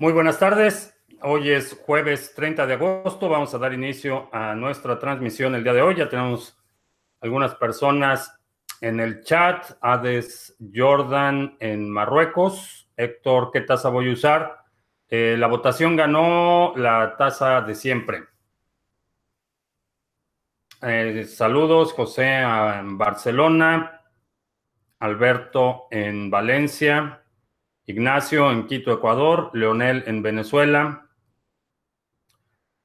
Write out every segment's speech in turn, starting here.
Muy buenas tardes. Hoy es jueves 30 de agosto. Vamos a dar inicio a nuestra transmisión el día de hoy. Ya tenemos algunas personas en el chat. Ades Jordan en Marruecos. Héctor, ¿qué tasa voy a usar? Eh, la votación ganó la tasa de siempre. Eh, saludos, José en Barcelona, Alberto en Valencia. Ignacio en Quito, Ecuador, Leonel en Venezuela,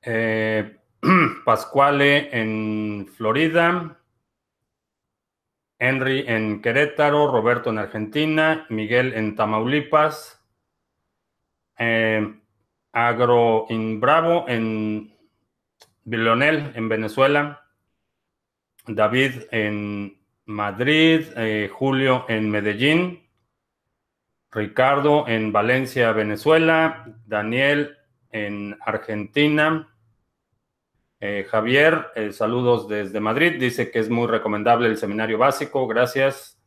eh, Pascuale en Florida, Henry en Querétaro, Roberto en Argentina, Miguel en Tamaulipas, eh, Agro in Bravo en Leonel en Venezuela, David en Madrid, eh, Julio en Medellín, Ricardo en Valencia, Venezuela, Daniel en Argentina, eh, Javier, eh, saludos desde Madrid, dice que es muy recomendable el seminario básico, gracias.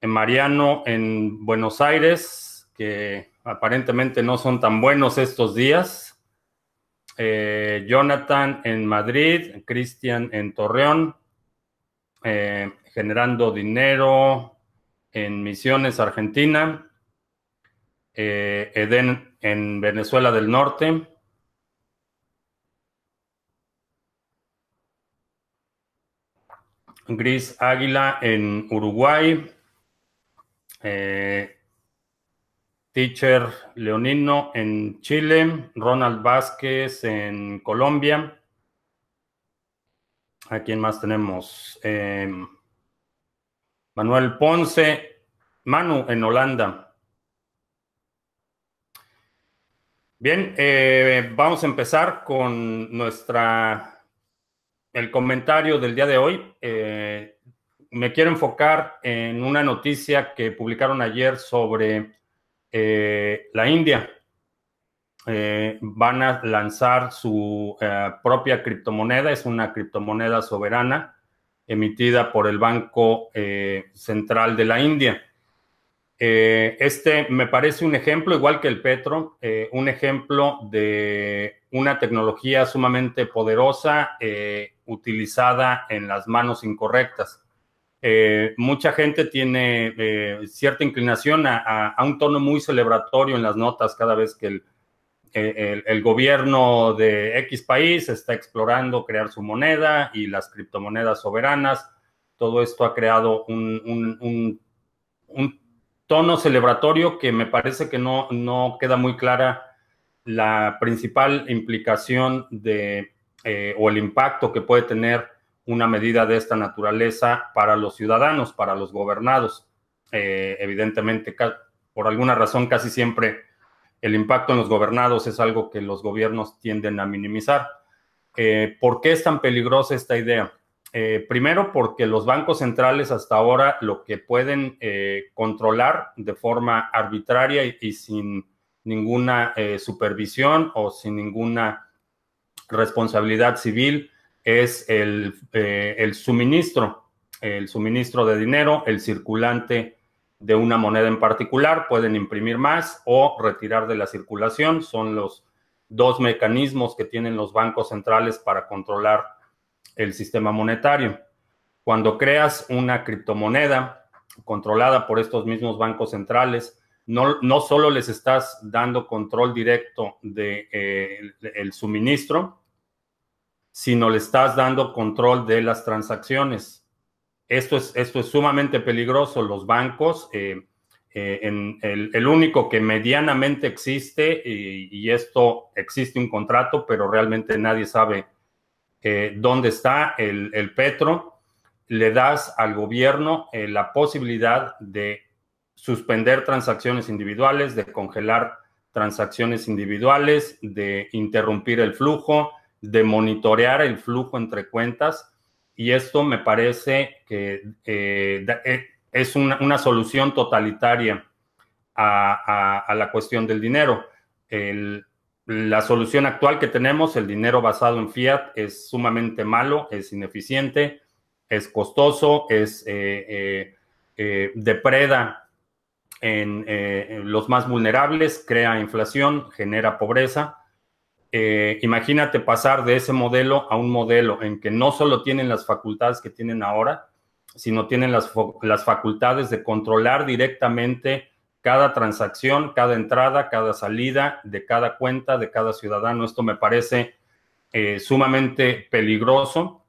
Eh, Mariano en Buenos Aires, que aparentemente no son tan buenos estos días. Jonathan en Madrid, Cristian en Torreón, generando dinero, en Misiones, Argentina, eh, Edén en Venezuela del Norte, Gris Águila en Uruguay, eh, Teacher Leonino en Chile, Ronald Vázquez en Colombia. ¿A quién más tenemos? Eh, Manuel Ponce, Manu en Holanda. Bien, eh, vamos a empezar con nuestra el comentario del día de hoy. Eh, me quiero enfocar en una noticia que publicaron ayer sobre eh, la India. van a lanzar su propia criptomoneda, es una criptomoneda soberana emitida por el Banco eh, Central de la India. Eh, este me parece un ejemplo, igual que el Petro, eh, un ejemplo de una tecnología sumamente poderosa utilizada en las manos incorrectas. mucha gente tiene cierta inclinación a, un tono muy celebratorio en las notas cada vez que el, el, gobierno de X país está explorando crear su moneda y las criptomonedas soberanas. Todo esto ha creado un, tono celebratorio que me parece que no, queda muy clara la principal implicación de eh, o el impacto que puede tener una medida de esta naturaleza para los ciudadanos, para los gobernados. Eh, evidentemente, por alguna razón, casi siempre el impacto en los gobernados es algo que los gobiernos tienden a minimizar. Eh, ¿Por qué es tan peligrosa esta idea? Eh, primero, porque los bancos centrales hasta ahora lo que pueden eh, controlar de forma arbitraria y, sin ninguna supervisión o sin ninguna responsabilidad civil es el, el suministro, el suministro de dinero, el circulante de una moneda en particular, pueden imprimir más o retirar de la circulación. Son los dos mecanismos que tienen los bancos centrales para controlar el sistema monetario. Cuando creas una criptomoneda controlada por estos mismos bancos centrales, no, no solo les estás dando control directo del de, eh, el suministro, sino le estás dando control de las transacciones. Esto es, esto es sumamente peligroso. Los bancos, eh, eh, el, único que medianamente existe, y, esto existe un contrato, pero realmente nadie sabe eh, dónde está el, petro, le das al gobierno la posibilidad de suspender transacciones individuales, de congelar transacciones individuales, de interrumpir el flujo, de monitorear el flujo entre cuentas y esto me parece que eh, eh, es una, solución totalitaria a, la cuestión del dinero. la solución actual que tenemos, el dinero basado en fiat, es sumamente malo, es ineficiente, es costoso, es eh, depreda en los más vulnerables, crea inflación, genera pobreza. Imagínate pasar de ese modelo a un modelo en que no solo tienen las facultades que tienen ahora, sino tienen las, facultades de controlar directamente cada transacción, cada entrada, cada salida de cada cuenta, de cada ciudadano. Esto me parece eh, sumamente peligroso.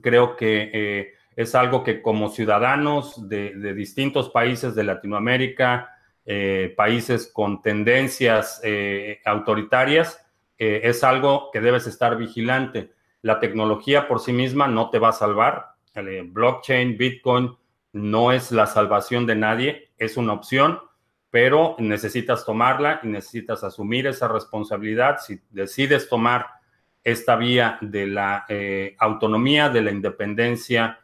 Creo que eh, es algo que como ciudadanos de, distintos países de Latinoamérica, eh, países con tendencias autoritarias, es algo que debes estar vigilante. La tecnología por sí misma no te va a salvar, blockchain, Bitcoin, no es la salvación de nadie, es una opción, pero necesitas tomarla y necesitas asumir esa responsabilidad. Si decides tomar esta vía de la eh, autonomía, de la independencia,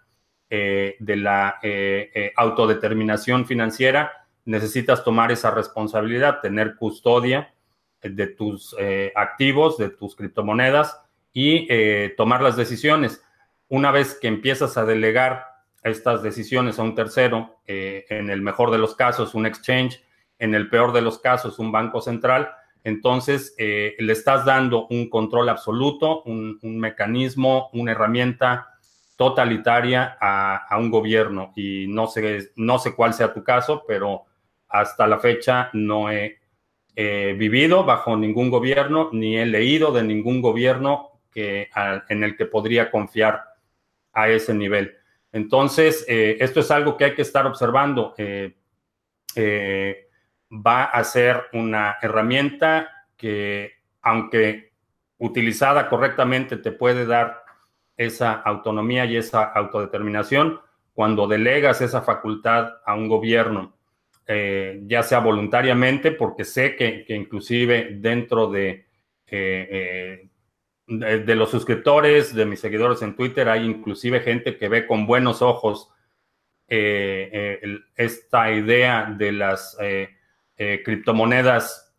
eh, de la eh, autodeterminación financiera, necesitas tomar esa responsabilidad, tener custodia de tus activos, de tus criptomonedas y tomar las decisiones una vez que empiezas a delegar estas decisiones a un tercero, eh, en el mejor de los casos un exchange, en el peor de los casos un banco central, entonces eh, le estás dando un control absoluto, un, mecanismo, una herramienta totalitaria a, un gobierno. Y no sé, no sé cuál sea tu caso, pero hasta la fecha no he vivido bajo ningún gobierno, ni he leído de ningún gobierno que, en el que podría confiar a ese nivel. Entonces, eh, esto es algo que hay que estar observando. Eh, eh, va a ser una herramienta que, aunque utilizada correctamente, te puede dar esa autonomía y esa autodeterminación. Cuando delegas esa facultad a un gobierno, ya sea voluntariamente, porque sé que, que inclusive dentro de de, los suscriptores, de mis seguidores en Twitter, hay inclusive gente que ve con buenos ojos eh, eh, esta idea de las eh, criptomonedas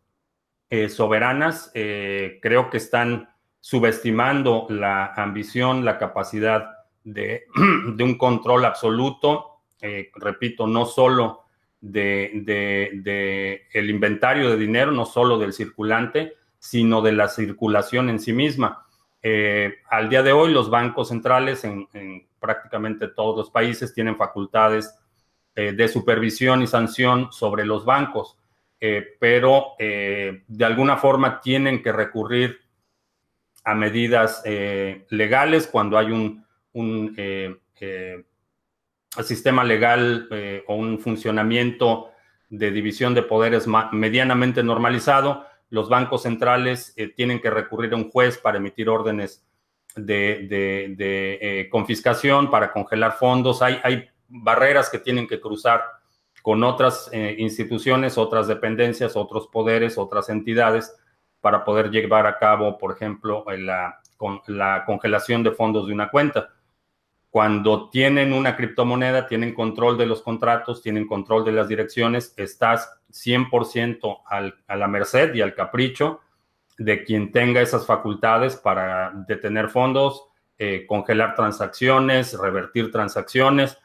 soberanas. creo que están subestimando la ambición, la capacidad de, un control absoluto, repito, no solo de, de, el inventario de dinero, no solo del circulante, sino de la circulación en sí misma. Eh, al día de hoy, los bancos centrales en, prácticamente todos los países tienen facultades eh, de supervisión y sanción sobre los bancos, eh, pero de alguna forma tienen que recurrir a medidas legales cuando hay un, un sistema legal o un funcionamiento de división de poderes medianamente normalizado los bancos centrales eh, tienen que recurrir a un juez para emitir órdenes de, eh, confiscación, para congelar fondos. Hay, hay, barreras que tienen que cruzar con otras eh, instituciones, otras dependencias, otros poderes, otras entidades, para poder llevar a cabo, por ejemplo, la congelación de fondos de una cuenta. Cuando tienen una criptomoneda, tienen control de los contratos, tienen control de las direcciones, estás 100% a la merced y al capricho de quien tenga esas facultades para detener fondos, eh, congelar transacciones, revertir transacciones.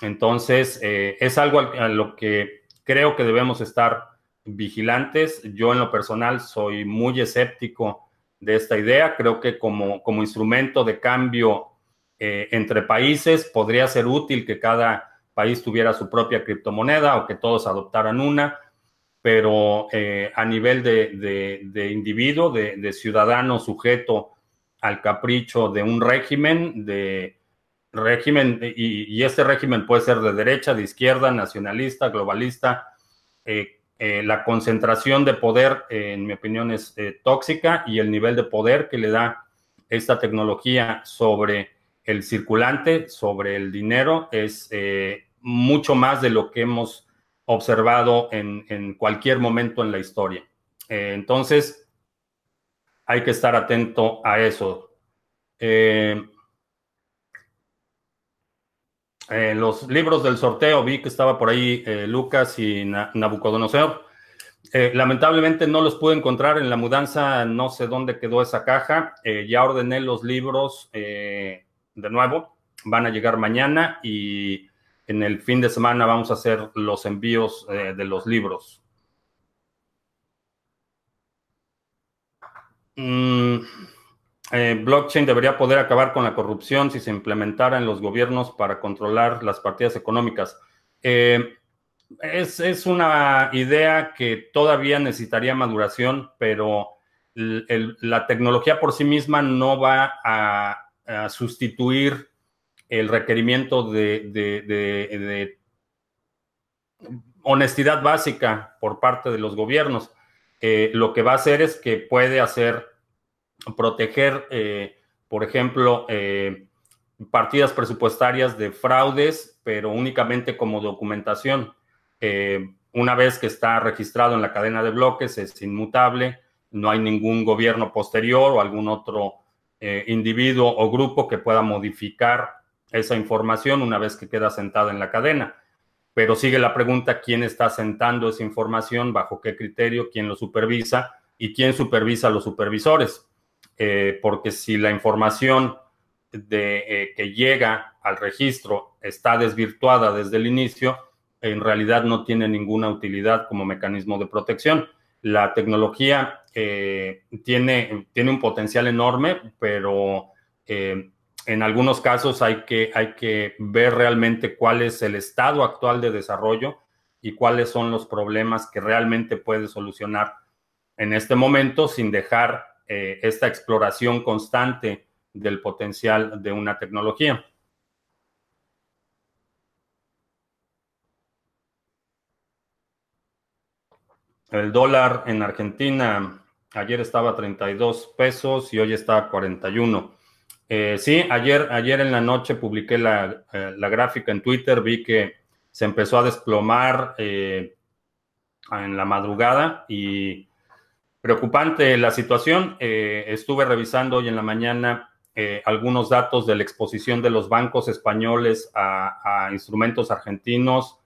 Entonces, eh, es algo a, lo que creo que debemos estar vigilantes. Yo en lo personal soy muy escéptico de esta idea. Creo que como, como instrumento de cambio eh, entre países. Podría ser útil que cada país tuviera su propia criptomoneda o que todos adoptaran una, pero eh, a nivel de, individuo, de, ciudadano sujeto al capricho de un régimen, de régimen, y, este régimen puede ser de derecha, de izquierda, nacionalista, globalista. Eh, la concentración de poder, en mi opinión, es tóxica y el nivel de poder que le da esta tecnología sobre el circulante sobre el dinero es eh, mucho más de lo que hemos observado en, cualquier momento en la historia. Eh, entonces, hay que estar atento a eso. Eh, los libros del sorteo, vi que estaba por ahí Lucas y Nabucodonosor. lamentablemente no los pude encontrar en la mudanza, no sé dónde quedó esa caja. ya ordené los libros de nuevo, van a llegar mañana y en el fin de semana vamos a hacer los envíos de los libros. Mm, blockchain debería poder acabar con la corrupción si se implementara en los gobiernos para controlar las partidas económicas. Es, una idea que todavía necesitaría maduración, pero la tecnología por sí misma no va a, sustituir el requerimiento de, honestidad básica por parte de los gobiernos. Lo que va a hacer es que puede hacer proteger, eh, por ejemplo, eh, partidas presupuestarias de fraudes, pero únicamente como documentación. Eh, una vez que está registrado en la cadena de bloques, es inmutable, no hay ningún gobierno posterior o algún otro eh, individuo o grupo que pueda modificar esa información una vez que queda sentada en la cadena. Pero sigue la pregunta, ¿quién está sentando esa información? ¿Bajo qué criterio? ¿Quién lo supervisa? ¿Y quién supervisa a los supervisores? Eh, porque si la información de, que llega al registro está desvirtuada desde el inicio, en realidad no tiene ninguna utilidad como mecanismo de protección. La tecnología eh, tiene, tiene un potencial enorme, pero eh, en algunos casos hay que, hay que ver realmente cuál es el estado actual de desarrollo y cuáles son los problemas que realmente puede solucionar en este momento sin dejar eh, esta exploración constante del potencial de una tecnología. El dólar en Argentina ayer estaba a 32 pesos y hoy está a 41. Eh, sí, ayer, ayer en la noche publiqué eh, la, gráfica en Twitter, vi que se empezó a desplomar eh, en la madrugada y preocupante la situación. estuve revisando hoy en la mañana algunos datos de la exposición de los bancos españoles a instrumentos argentinos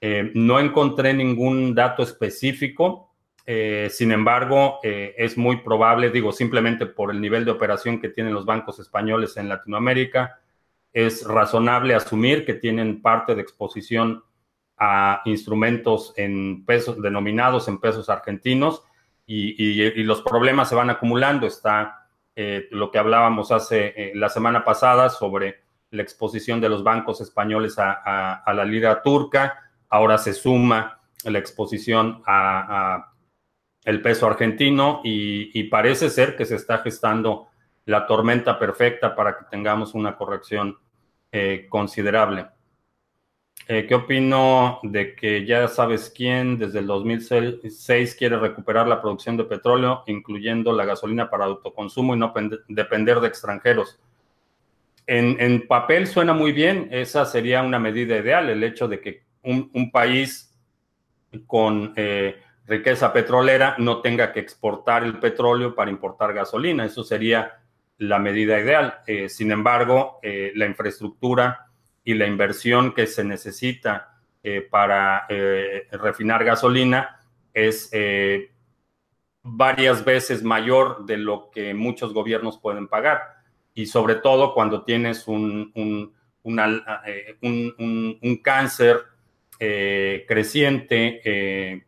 eh, no encontré ningún dato específico, eh, sin embargo, eh, es muy probable, digo, simplemente por el nivel de operación que tienen los bancos españoles en Latinoamérica, es razonable asumir que tienen parte de exposición a instrumentos en pesos denominados en pesos argentinos y, los problemas se van acumulando. Está lo que hablábamos hace la semana pasada sobre la exposición de los bancos españoles a la lira turca Ahora se suma la exposición a, el peso argentino y, parece ser que se está gestando la tormenta perfecta para que tengamos una corrección eh, considerable. Eh, ¿Qué opino de que ya sabes quién desde el 2006 quiere recuperar la producción de petróleo, incluyendo la gasolina para autoconsumo y no depender de extranjeros? En, en papel suena muy bien, esa sería una medida ideal, el hecho de que un, país con eh, riqueza petrolera no tenga que exportar el petróleo para importar gasolina. Eso sería la medida ideal. Eh, sin embargo, eh, la infraestructura y la inversión que se necesita para refinar gasolina es varias veces mayor de lo que muchos gobiernos pueden pagar. Y sobre todo cuando tienes un, un, un cáncer eh, creciente eh,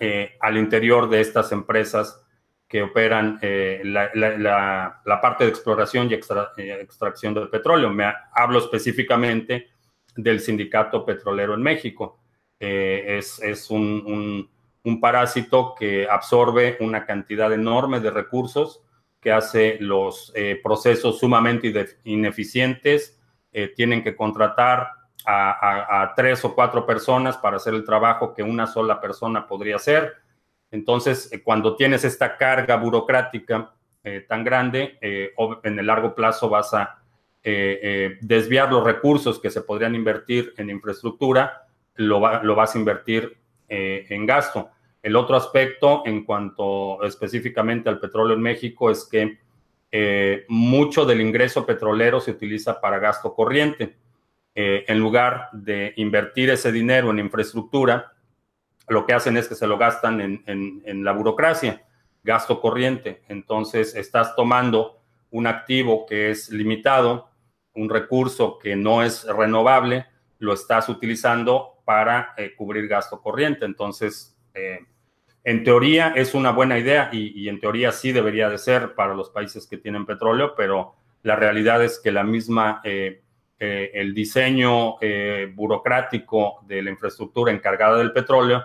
eh, al interior de estas empresas que operan la, parte de exploración y extracción del petróleo. Me hablo específicamente del sindicato petrolero en México. es, un, parásito que absorbe una cantidad enorme de recursos, que hace los procesos sumamente ineficientes, tienen que contratar a, tres o cuatro personas para hacer el trabajo que una sola persona podría hacer. Entonces, eh, cuando tienes esta carga burocrática eh, tan grande, eh, en el largo plazo vas a desviar los recursos que se podrían invertir en infraestructura, lo, lo vas a invertir en gasto. El otro aspecto en cuanto específicamente al petróleo en México es que mucho del ingreso petrolero se utiliza para gasto corriente. Eh, en lugar de invertir ese dinero en infraestructura, lo que hacen es que se lo gastan en, la burocracia, gasto corriente. Entonces, estás tomando un activo que es limitado, un recurso que no es renovable lo estás utilizando para cubrir gasto corriente. Entonces, en teoría es una buena idea y, en teoría sí debería de ser para los países que tienen petróleo, pero la realidad es que la misma, el diseño burocrático de la infraestructura encargada del petróleo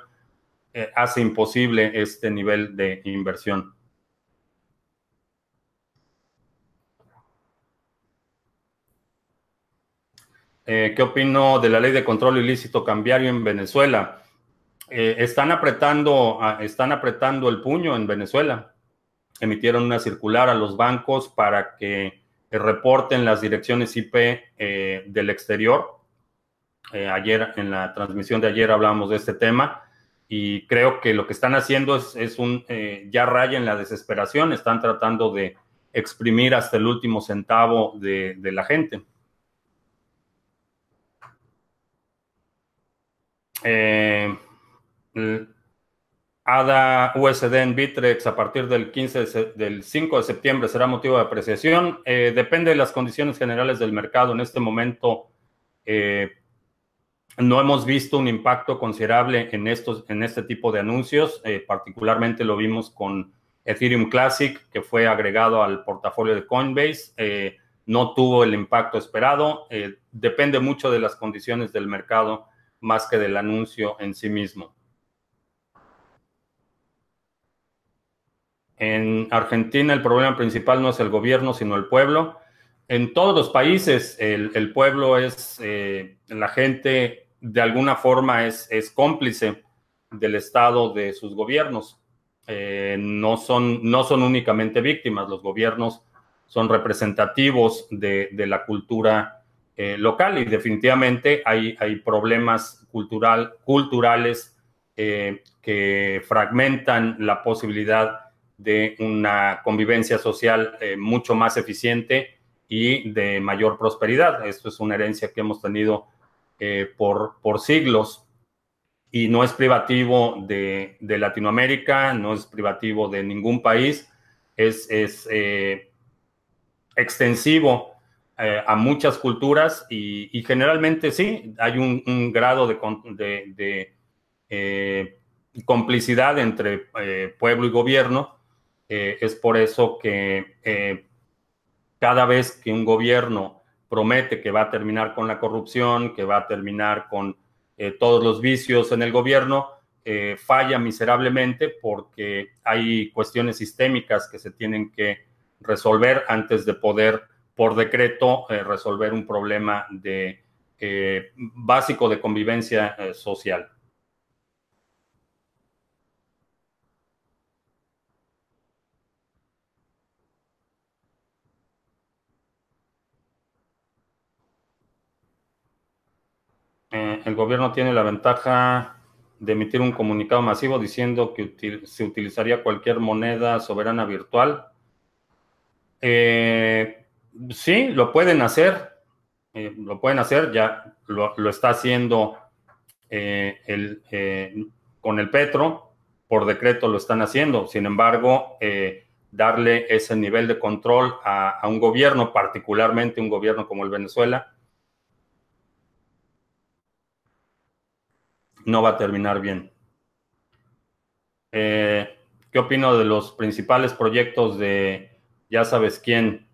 hace imposible este nivel de inversión. Eh, ¿Qué opino de la ley de control ilícito cambiario en Venezuela? Eh, están, apretando, están apretando el puño en Venezuela. Emitieron una circular a los bancos para que reporten las direcciones IP eh, del exterior. ayer, en la transmisión de ayer hablábamos de este tema y creo que lo que están haciendo es, un, ya raya en la desesperación. Están tratando de exprimir hasta el último centavo de la gente. Eh, ADA USD en Bitrex a partir del 15 del 5 de septiembre será motivo de apreciación. Eh, depende de las condiciones generales del mercado. En este momento eh, no hemos visto un impacto considerable en, estos, en este tipo de anuncios. particularmente lo vimos con Ethereum Classic, que fue agregado al portafolio de Coinbase. no tuvo el impacto esperado. depende mucho de las condiciones del mercado más que del anuncio en sí mismo. En Argentina el problema principal no es el gobierno, sino el pueblo. En todos los países el, pueblo es, eh, la gente de alguna forma es, es, cómplice del estado de sus gobiernos. Eh, no, son, no son únicamente víctimas, los gobiernos son representativos de, de la cultura eh, local y definitivamente hay, hay problemas cultural, culturales eh, que fragmentan la posibilidad de una convivencia social eh, mucho más eficiente y de mayor prosperidad. Esto es una herencia que hemos tenido por, por siglos y no es privativo de, de, Latinoamérica, no es privativo de ningún país, es, es extensivo eh, a muchas culturas y, generalmente sí, hay un, grado de, eh, complicidad entre eh, pueblo y gobierno. Es por eso que cada vez que un gobierno promete que va a terminar con la corrupción, que va a terminar con todos los vicios en el gobierno, falla miserablemente porque hay cuestiones sistémicas que se tienen que resolver antes de poder por decreto eh, resolver un problema de, eh, básico de convivencia eh, social. El gobierno tiene la ventaja de emitir un comunicado masivo diciendo que se utilizaría cualquier moneda soberana virtual. Eh, Sí, lo pueden hacer, eh, lo pueden hacer, ya lo, está haciendo eh, eh, con el Petro, por decreto lo están haciendo. Sin embargo, darle ese nivel de control a, un gobierno, particularmente un gobierno como el Venezuela, no va a terminar bien. ¿Qué opino de los principales proyectos de ya sabes quién?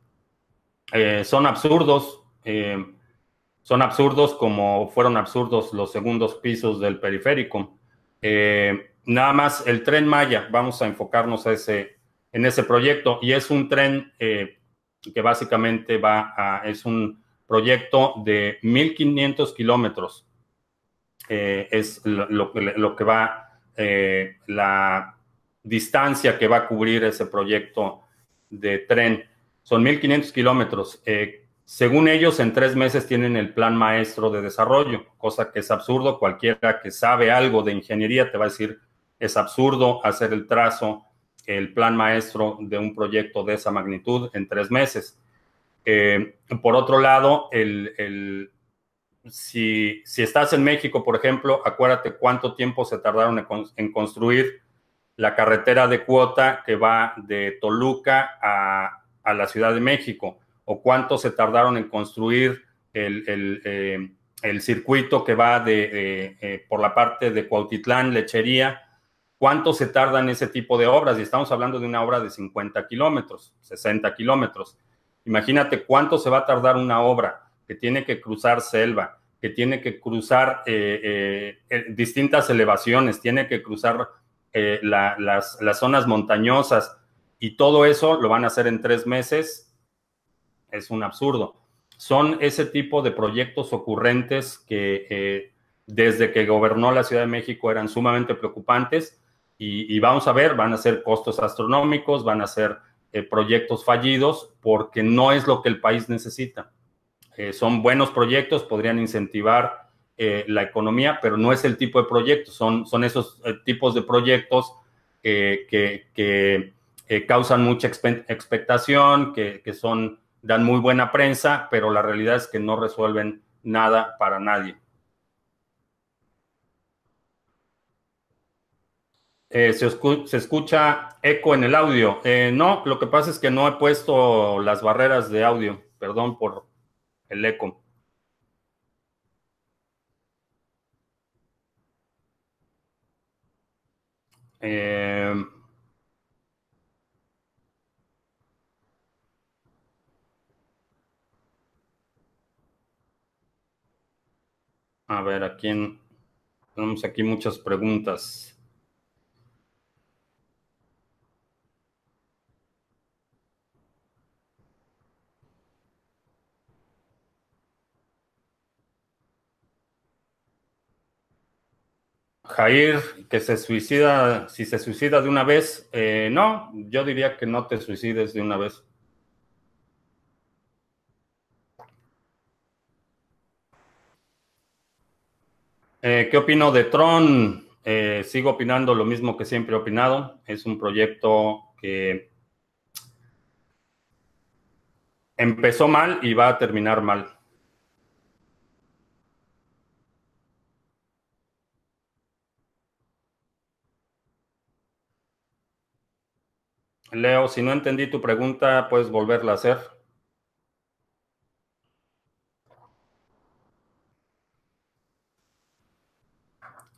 Eh, son absurdos, eh, son absurdos como fueron absurdos los segundos pisos del periférico. Eh, nada más el tren Maya, vamos a enfocarnos a ese, en ese proyecto y es un tren que básicamente va a, es un proyecto de 1500 kilómetros. Es lo, lo, que va, la distancia que va a cubrir ese proyecto de tren. Son 1.500 kilómetros. Eh, según ellos, en tres meses tienen el plan maestro de desarrollo, cosa que es absurdo. Cualquiera que sabe algo de ingeniería te va a decir, es absurdo hacer el trazo, el plan maestro de un proyecto de esa magnitud en tres meses. Eh, por otro lado, el, si, estás en México, por ejemplo, acuérdate cuánto tiempo se tardaron en construir la carretera de cuota que va de Toluca a, la Ciudad de México o cuánto se tardaron en construir el, eh, circuito que va de, por la parte de Cuautitlán, Lechería, ¿cuánto se tarda en ese tipo de obras? Y estamos hablando de una obra de 50 kilómetros, 60 kilómetros. Imagínate cuánto se va a tardar una obra que tiene que cruzar selva, que tiene que cruzar distintas elevaciones, tiene que cruzar las, las zonas montañosas, y todo eso lo van a hacer en tres meses, es un absurdo. Son ese tipo de proyectos ocurrentes que eh, desde que gobernó la Ciudad de México eran sumamente preocupantes y, vamos a ver, van a ser costos astronómicos, van a ser eh, proyectos fallidos porque no es lo que el país necesita. Eh, son buenos proyectos, podrían incentivar la economía, pero no es el tipo de proyectos, son, son esos tipos de proyectos que, que causan mucha expectación, que, son, dan muy buena prensa, pero la realidad es que no resuelven nada para nadie. Eh, se, escucha eco en el audio. Eh, no, lo que pasa es que no he puesto las barreras de audio. Perdón por el eco. Eh, A ver, aquí tenemos aquí muchas preguntas. Jair, que se suicida, si se suicida de una vez, eh, no, yo diría que no te suicides de una vez. Eh, ¿Qué opino de Tron? Eh, sigo opinando lo mismo que siempre he opinado. Es un proyecto que empezó mal y va a terminar mal. Leo, si no entendí tu pregunta, puedes volverla a hacer.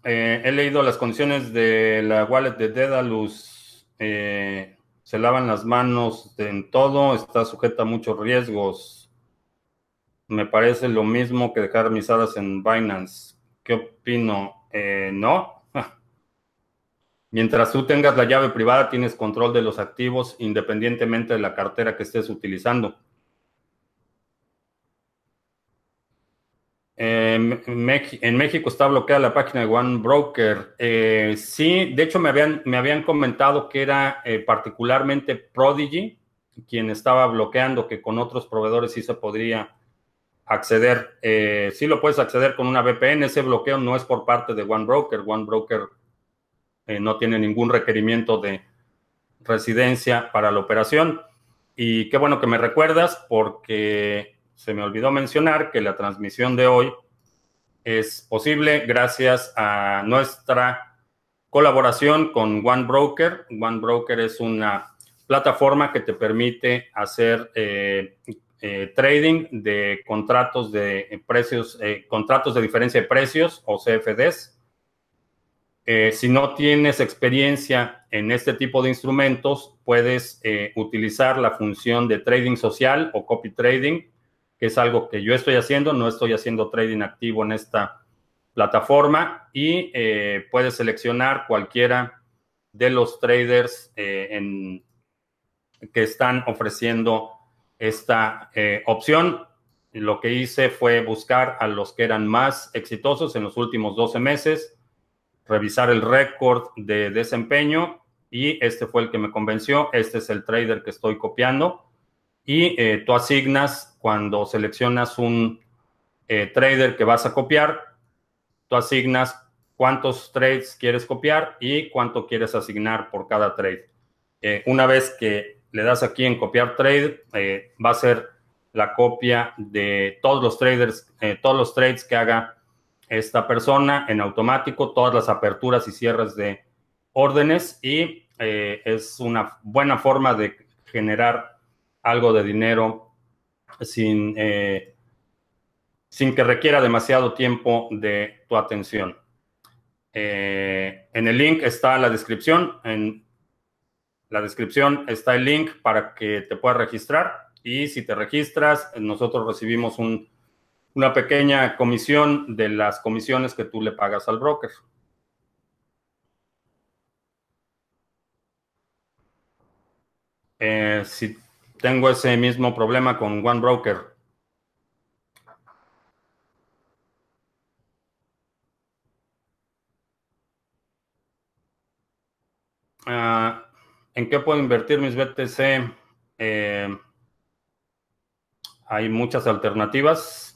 Eh, he leído las condiciones de la wallet de Dedalus. Eh, se lavan las manos en todo, está sujeta a muchos riesgos. Me parece lo mismo que dejar mis hadas en Binance. ¿Qué opino? Eh, no. Mientras tú tengas la llave privada, tienes control de los activos independientemente de la cartera que estés utilizando. en México está bloqueada la página de One Broker. Eh, sí, de hecho me habían, me habían comentado que era eh, particularmente Prodigy quien estaba bloqueando, que con otros proveedores sí se podría acceder. Eh, sí lo puedes acceder con una VPN. Ese bloqueo no es por parte de One Broker. One Broker no tiene ningún requerimiento de residencia para la operación. Y qué bueno que me recuerdas porque se me olvidó mencionar que la transmisión de hoy es posible gracias a nuestra colaboración con One Broker. One Broker es una plataforma que te permite hacer eh, eh, trading de contratos de precios, eh, contratos de diferencia de precios o CFDs. Si no tienes experiencia en este tipo de instrumentos, puedes utilizar la función de trading social o copy trading que es algo que yo estoy haciendo, no estoy haciendo trading activo en esta plataforma y eh, puedes seleccionar cualquiera de los traders eh, que están ofreciendo esta eh, opción. Lo que hice fue buscar a los que eran más exitosos en los últimos 12 meses, revisar el récord de desempeño y este fue el que me convenció. Este es el trader que estoy copiando y eh, tú asignas cuando seleccionas un eh, trader que vas a copiar, tú asignas cuántos trades quieres copiar y cuánto quieres asignar por cada trade. Eh, una vez que le das aquí en copiar trade, va a ser la copia de todos los traders, todos los trades que haga esta persona en automático, todas las aperturas y cierres de órdenes y es una buena forma de generar algo de dinero sin, eh, sin que requiera demasiado tiempo de tu atención. Eh, en el link está la descripción. En la descripción está el link para que te puedas registrar. Y si te registras, nosotros recibimos una pequeña comisión de las comisiones que tú le pagas al broker. Eh, si tengo ese mismo problema con One Broker. Ah, ¿En qué puedo invertir mis BTC? Eh, hay muchas alternativas.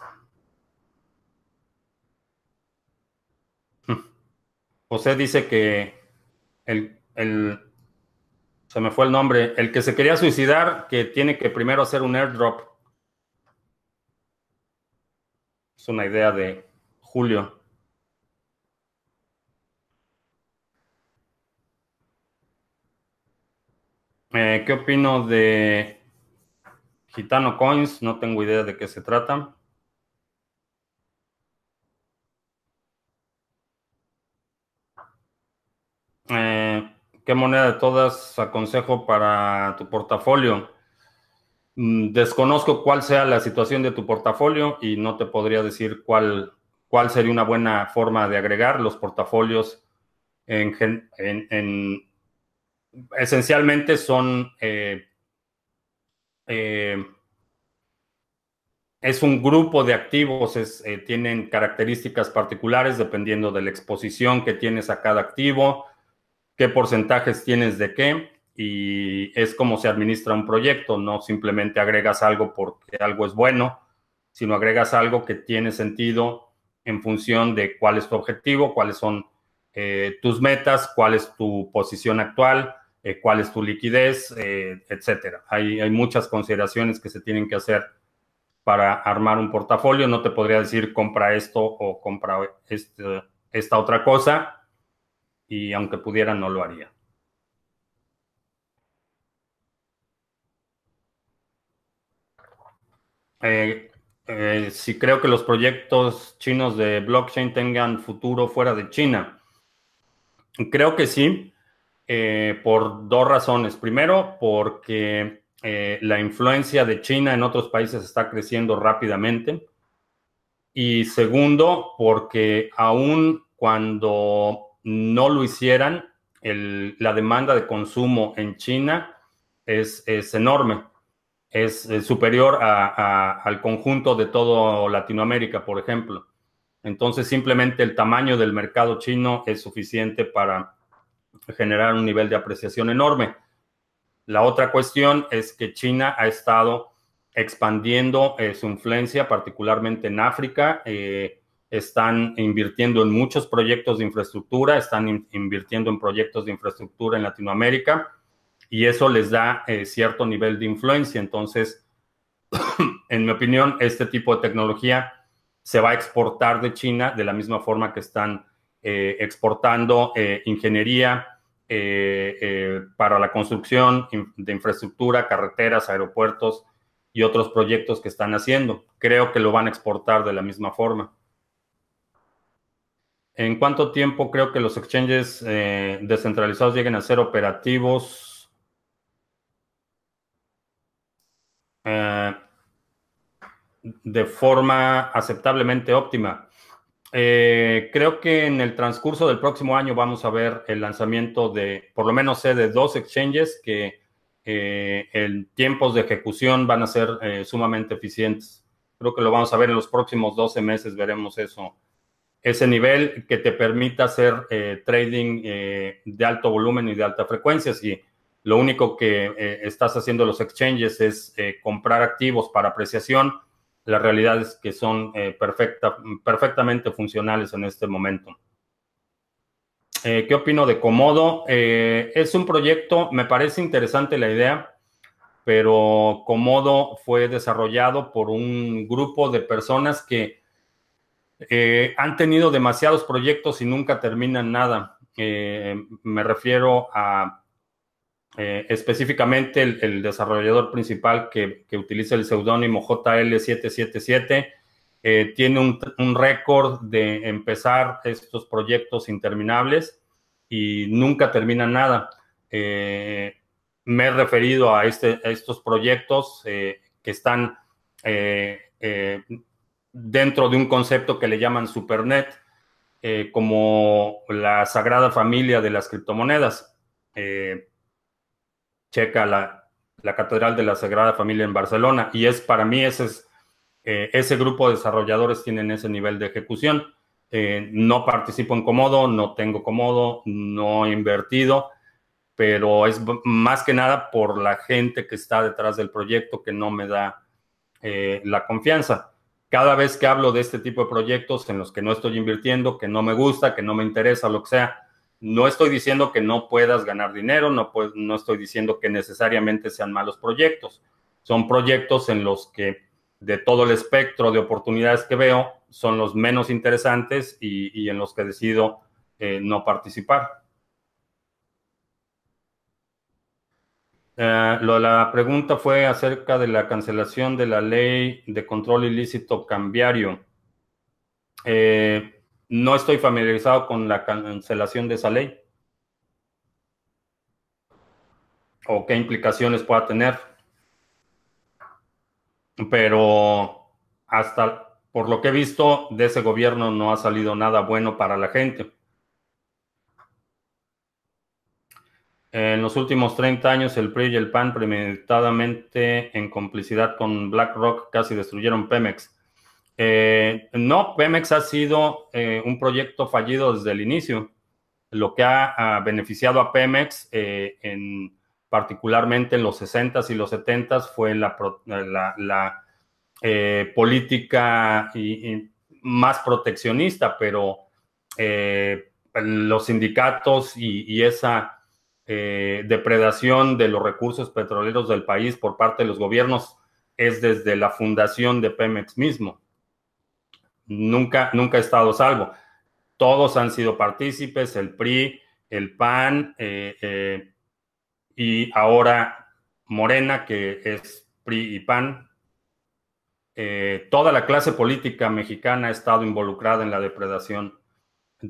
José dice que el, se me fue el nombre, el que se quería suicidar, que tiene que primero hacer un airdrop. Es una idea de Julio. Eh, ¿Qué opino de Gitano Coins? No tengo idea de qué se trata. Eh, ¿Qué moneda de todas aconsejo para tu portafolio? Mm, desconozco cuál sea la situación de tu portafolio y no te podría decir cuál, cuál sería una buena forma de agregar los portafolios en, en esencialmente son, eh, eh, es un grupo de activos, eh, tienen características particulares dependiendo de la exposición que tienes a cada activo, qué porcentajes tienes de qué, y es como se administra un proyecto, no simplemente agregas algo porque algo es bueno, sino agregas algo que tiene sentido en función de cuál es tu objetivo, cuáles son tus metas, cuál es tu posición actual, eh, cuál es tu liquidez, eh, etcétera. Hay, hay, muchas consideraciones que se tienen que hacer para armar un portafolio. No te podría decir compra esto o compra este, esta otra cosa y aunque pudiera no lo haría. Eh, si creo que los proyectos chinos de blockchain tengan futuro fuera de China. Creo que sí. Eh, por dos razones. Primero, porque eh, la influencia de China en otros países está creciendo rápidamente. Y segundo, porque aun cuando no lo hicieran, la demanda de consumo en China es, enorme. Es, superior al conjunto de todo Latinoamérica, por ejemplo. Entonces, simplemente el tamaño del mercado chino es suficiente para generar un nivel de apreciación enorme. La otra cuestión es que China ha estado expandiendo eh, su influencia, particularmente en África. Eh, están invirtiendo en muchos proyectos de infraestructura, están invirtiendo en proyectos de infraestructura en Latinoamérica y eso les da eh, cierto nivel de influencia. Entonces, en mi opinión, este tipo de tecnología se va a exportar de China de la misma forma que están exportando ingeniería, eh, eh, para la construcción de infraestructura, carreteras, aeropuertos y otros proyectos que están haciendo. Creo que lo van a exportar de la misma forma. ¿En cuánto tiempo creo que los exchanges eh, descentralizados lleguen a ser operativos? de forma aceptablemente óptima. Eh, creo que en el transcurso del próximo año vamos a ver el lanzamiento de, por lo menos sé, de dos exchanges que eh, en tiempos de ejecución van a ser eh, sumamente eficientes. Creo que lo vamos a ver en los próximos 12 meses, veremos eso. Ese nivel que te permita hacer trading de alto volumen y de alta frecuencia. Si lo único que estás haciendo los exchanges es comprar activos para apreciación, la realidad es que son eh, perfectamente funcionales en este momento. Eh, ¿Qué opino de Comodo? Eh, es un proyecto, me parece interesante la idea, pero Comodo fue desarrollado por un grupo de personas que han tenido demasiados proyectos y nunca terminan nada. me refiero a eh, específicamente el, desarrollador principal que, utiliza el seudónimo JL777 tiene un, récord de empezar estos proyectos interminables y nunca termina nada. me he referido a, este, a estos proyectos que están dentro de un concepto que le llaman Supernet, eh, como la sagrada familia de las criptomonedas. Eh, checa la, la, Catedral de la Sagrada Familia en Barcelona y es para mí ese, es, eh, ese grupo de desarrolladores tienen ese nivel de ejecución. no participo en Comodo, no tengo Comodo, no he invertido, pero es más que nada por la gente que está detrás del proyecto que no me da la confianza cada vez que hablo de este tipo de proyectos en los que no estoy invirtiendo, que no me gusta, que no me interesa, lo que sea, no estoy diciendo que no puedas ganar dinero, no, no estoy diciendo que necesariamente sean malos proyectos. Son proyectos en los que de todo el espectro de oportunidades que veo son los menos interesantes y, en los que decido eh, no participar. Eh, la pregunta fue acerca de la cancelación de la ley de control ilícito cambiario. Eh, no estoy familiarizado con la cancelación de esa ley. O qué implicaciones pueda tener. Pero hasta por lo que he visto, de ese gobierno no ha salido nada bueno para la gente. En los últimos 30 años, el PRI y el PAN, premeditadamente en complicidad con BlackRock, casi destruyeron Pemex. Eh, no, Pemex ha sido eh, un proyecto fallido desde el inicio. Lo que ha, beneficiado a Pemex, eh, en, particularmente en los 60s y los 70s, fue la, política más proteccionista, pero los sindicatos y esa eh, depredación de los recursos petroleros del país por parte de los gobiernos es desde la fundación de Pemex mismo. Nunca, nunca ha estado salvo. Todos han sido partícipes, el PRI, el PAN eh, eh, y ahora Morena, que es PRI y PAN. toda la clase política mexicana ha estado involucrada en la depredación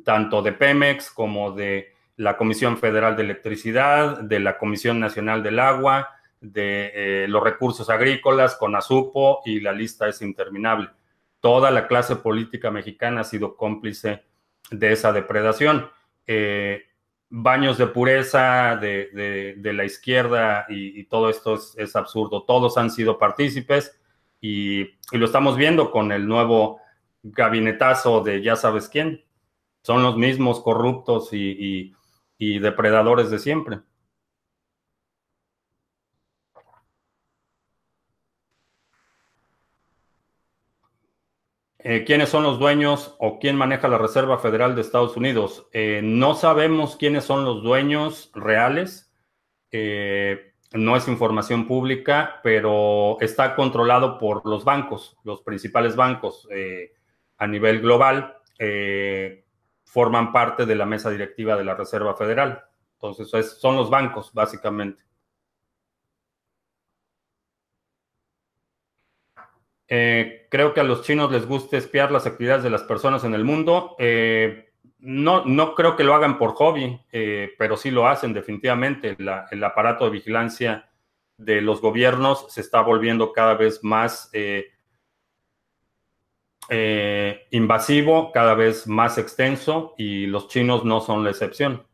tanto de Pemex como de la Comisión Federal de Electricidad, de la Comisión Nacional del Agua, de eh, los recursos agrícolas, con ASUPO y la lista es interminable. Toda la clase política mexicana ha sido cómplice de esa depredación. Eh, baños de pureza de, la izquierda y, todo esto es, absurdo. Todos han sido partícipes y, lo estamos viendo con el nuevo gabinetazo de ya sabes quién. Son los mismos corruptos y depredadores de siempre. Eh, ¿Quiénes son los dueños o quién maneja la Reserva Federal de Estados Unidos? Eh, no sabemos quiénes son los dueños reales. Eh, no es información pública, pero está controlado por los bancos, los principales bancos a nivel global forman parte de la mesa directiva de la Reserva Federal. Entonces, son los bancos, básicamente. Eh, creo que a los chinos les gusta espiar las actividades de las personas en el mundo. Eh, no, no creo que lo hagan por hobby, eh, pero sí lo hacen definitivamente. el aparato de vigilancia de los gobiernos se está volviendo cada vez más invasivo, cada vez más extenso y los chinos no son la excepción.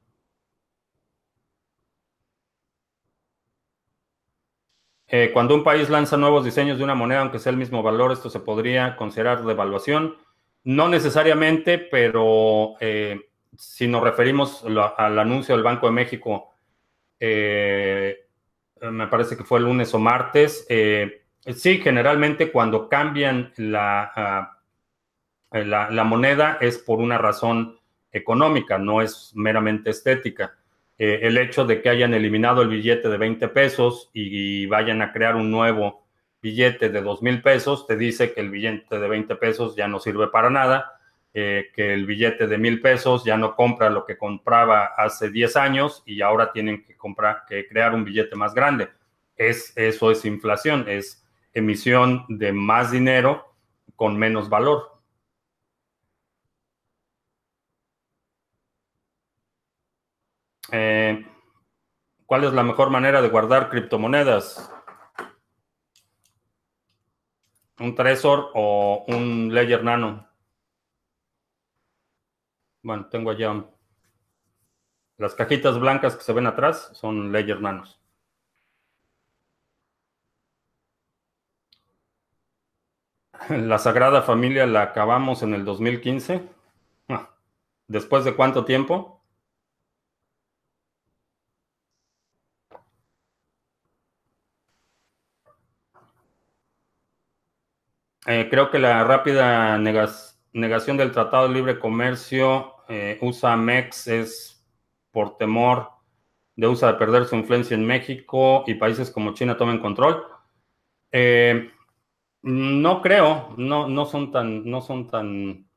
Eh, cuando un país lanza nuevos diseños de una moneda, aunque sea el mismo valor, esto se podría considerar devaluación. No necesariamente, pero eh, si nos referimos al anuncio del Banco de México, me parece que fue el lunes o martes, sí, generalmente cuando cambian la eh, la, moneda es por una razón económica, no es meramente estética. Eh, el hecho de que hayan eliminado el billete de 20 pesos y, vayan a crear un nuevo billete de 2 mil pesos, te dice que el billete de 20 pesos ya no sirve para nada, eh, que el billete de mil pesos ya no compra lo que compraba hace 10 años y ahora tienen que comprar, que crear un billete más grande. Es, eso es inflación, es emisión de más dinero con menos valor. Eh, ¿Cuál es la mejor manera de guardar criptomonedas? ¿Un Trezor o un Ledger Nano? Bueno, tengo allá las cajitas blancas que se ven atrás, son Ledger Nanos. La Sagrada Familia la acabamos en el 2015. Ah, ¿Después de cuánto tiempo? Eh, creo que la rápida negación del Tratado de Libre Comercio eh, USA MEX es por temor de USA de perder su influencia en México y países como China tomen control. Eh, no creo, no, no, son tan, no son tan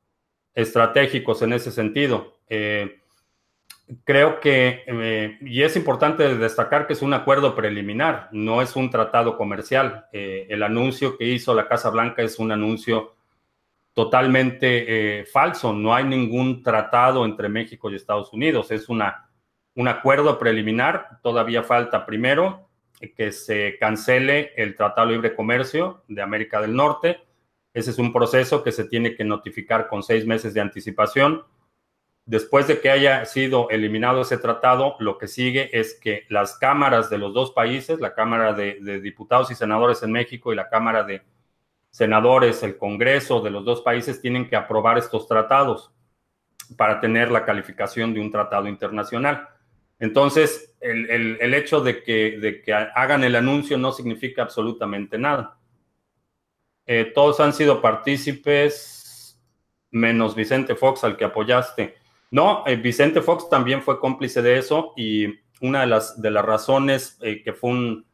estratégicos en ese sentido. Eh, creo que, eh, y es importante destacar que es un acuerdo preliminar, no es un tratado comercial. Eh, el anuncio que hizo la Casa Blanca es un anuncio totalmente falso. No hay ningún tratado entre México y Estados Unidos. Es una, un acuerdo preliminar. Todavía falta primero que se cancele el Tratado Libre Comercio de América del Norte. Ese es un proceso que se tiene que notificar con seis meses de anticipación. Después de que haya sido eliminado ese tratado, lo que sigue es que las cámaras de los dos países, la Cámara de, Diputados y Senadores en México y la Cámara de Senadores, el Congreso de los dos países, tienen que aprobar estos tratados para tener la calificación de un tratado internacional. Entonces, el, hecho de que, hagan el anuncio no significa absolutamente nada. Eh, todos han sido partícipes, menos Vicente Fox, al que apoyaste. No, eh, Vicente Fox también fue cómplice de eso y una de las, de las razones eh, que fue un,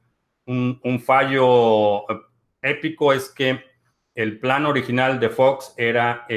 un, fallo épico es que el plan original de Fox era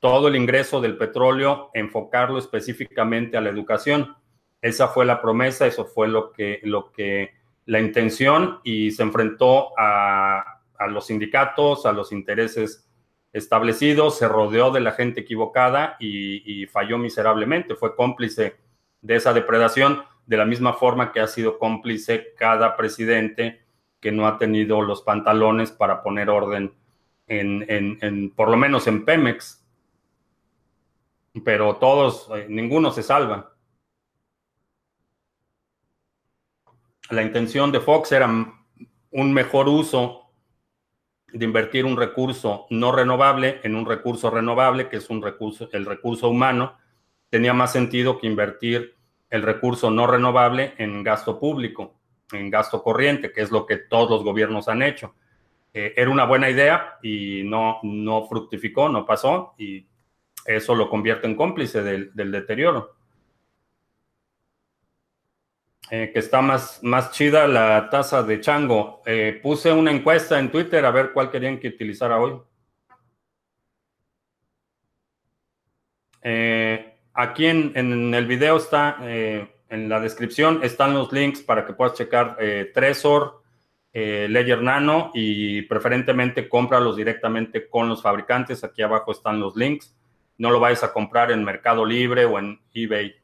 todo el ingreso del petróleo, enfocarlo específicamente a la educación. Esa fue la promesa, eso fue lo que, lo que la intención y se enfrentó a, los sindicatos, a los intereses establecidos, se rodeó de la gente equivocada y, falló miserablemente. Fue cómplice de esa depredación, de la misma forma que ha sido cómplice cada presidente que no ha tenido los pantalones para poner orden en, en por lo menos en Pemex. Pero todos, eh, ninguno se salva. la intención de Fox era un mejor uso de invertir un recurso no renovable en un recurso renovable, que es un recurso, el recurso humano, tenía más sentido que invertir el recurso no renovable en gasto público, en gasto corriente, que es lo que todos los gobiernos han hecho. Eh, era una buena idea y no, no fructificó, no pasó, y eso lo convierte en cómplice del deterioro. Eh, que está más, más chida la taza de chango. Eh, puse una encuesta en Twitter a ver cuál querían que utilizara hoy. Eh, aquí en, el video está, en la descripción, están los links para que puedas checar Trezor, Ledger Nano y preferentemente cómpralos directamente con los fabricantes. Aquí abajo están los links. No lo vayas a comprar en Mercado Libre o en eBay.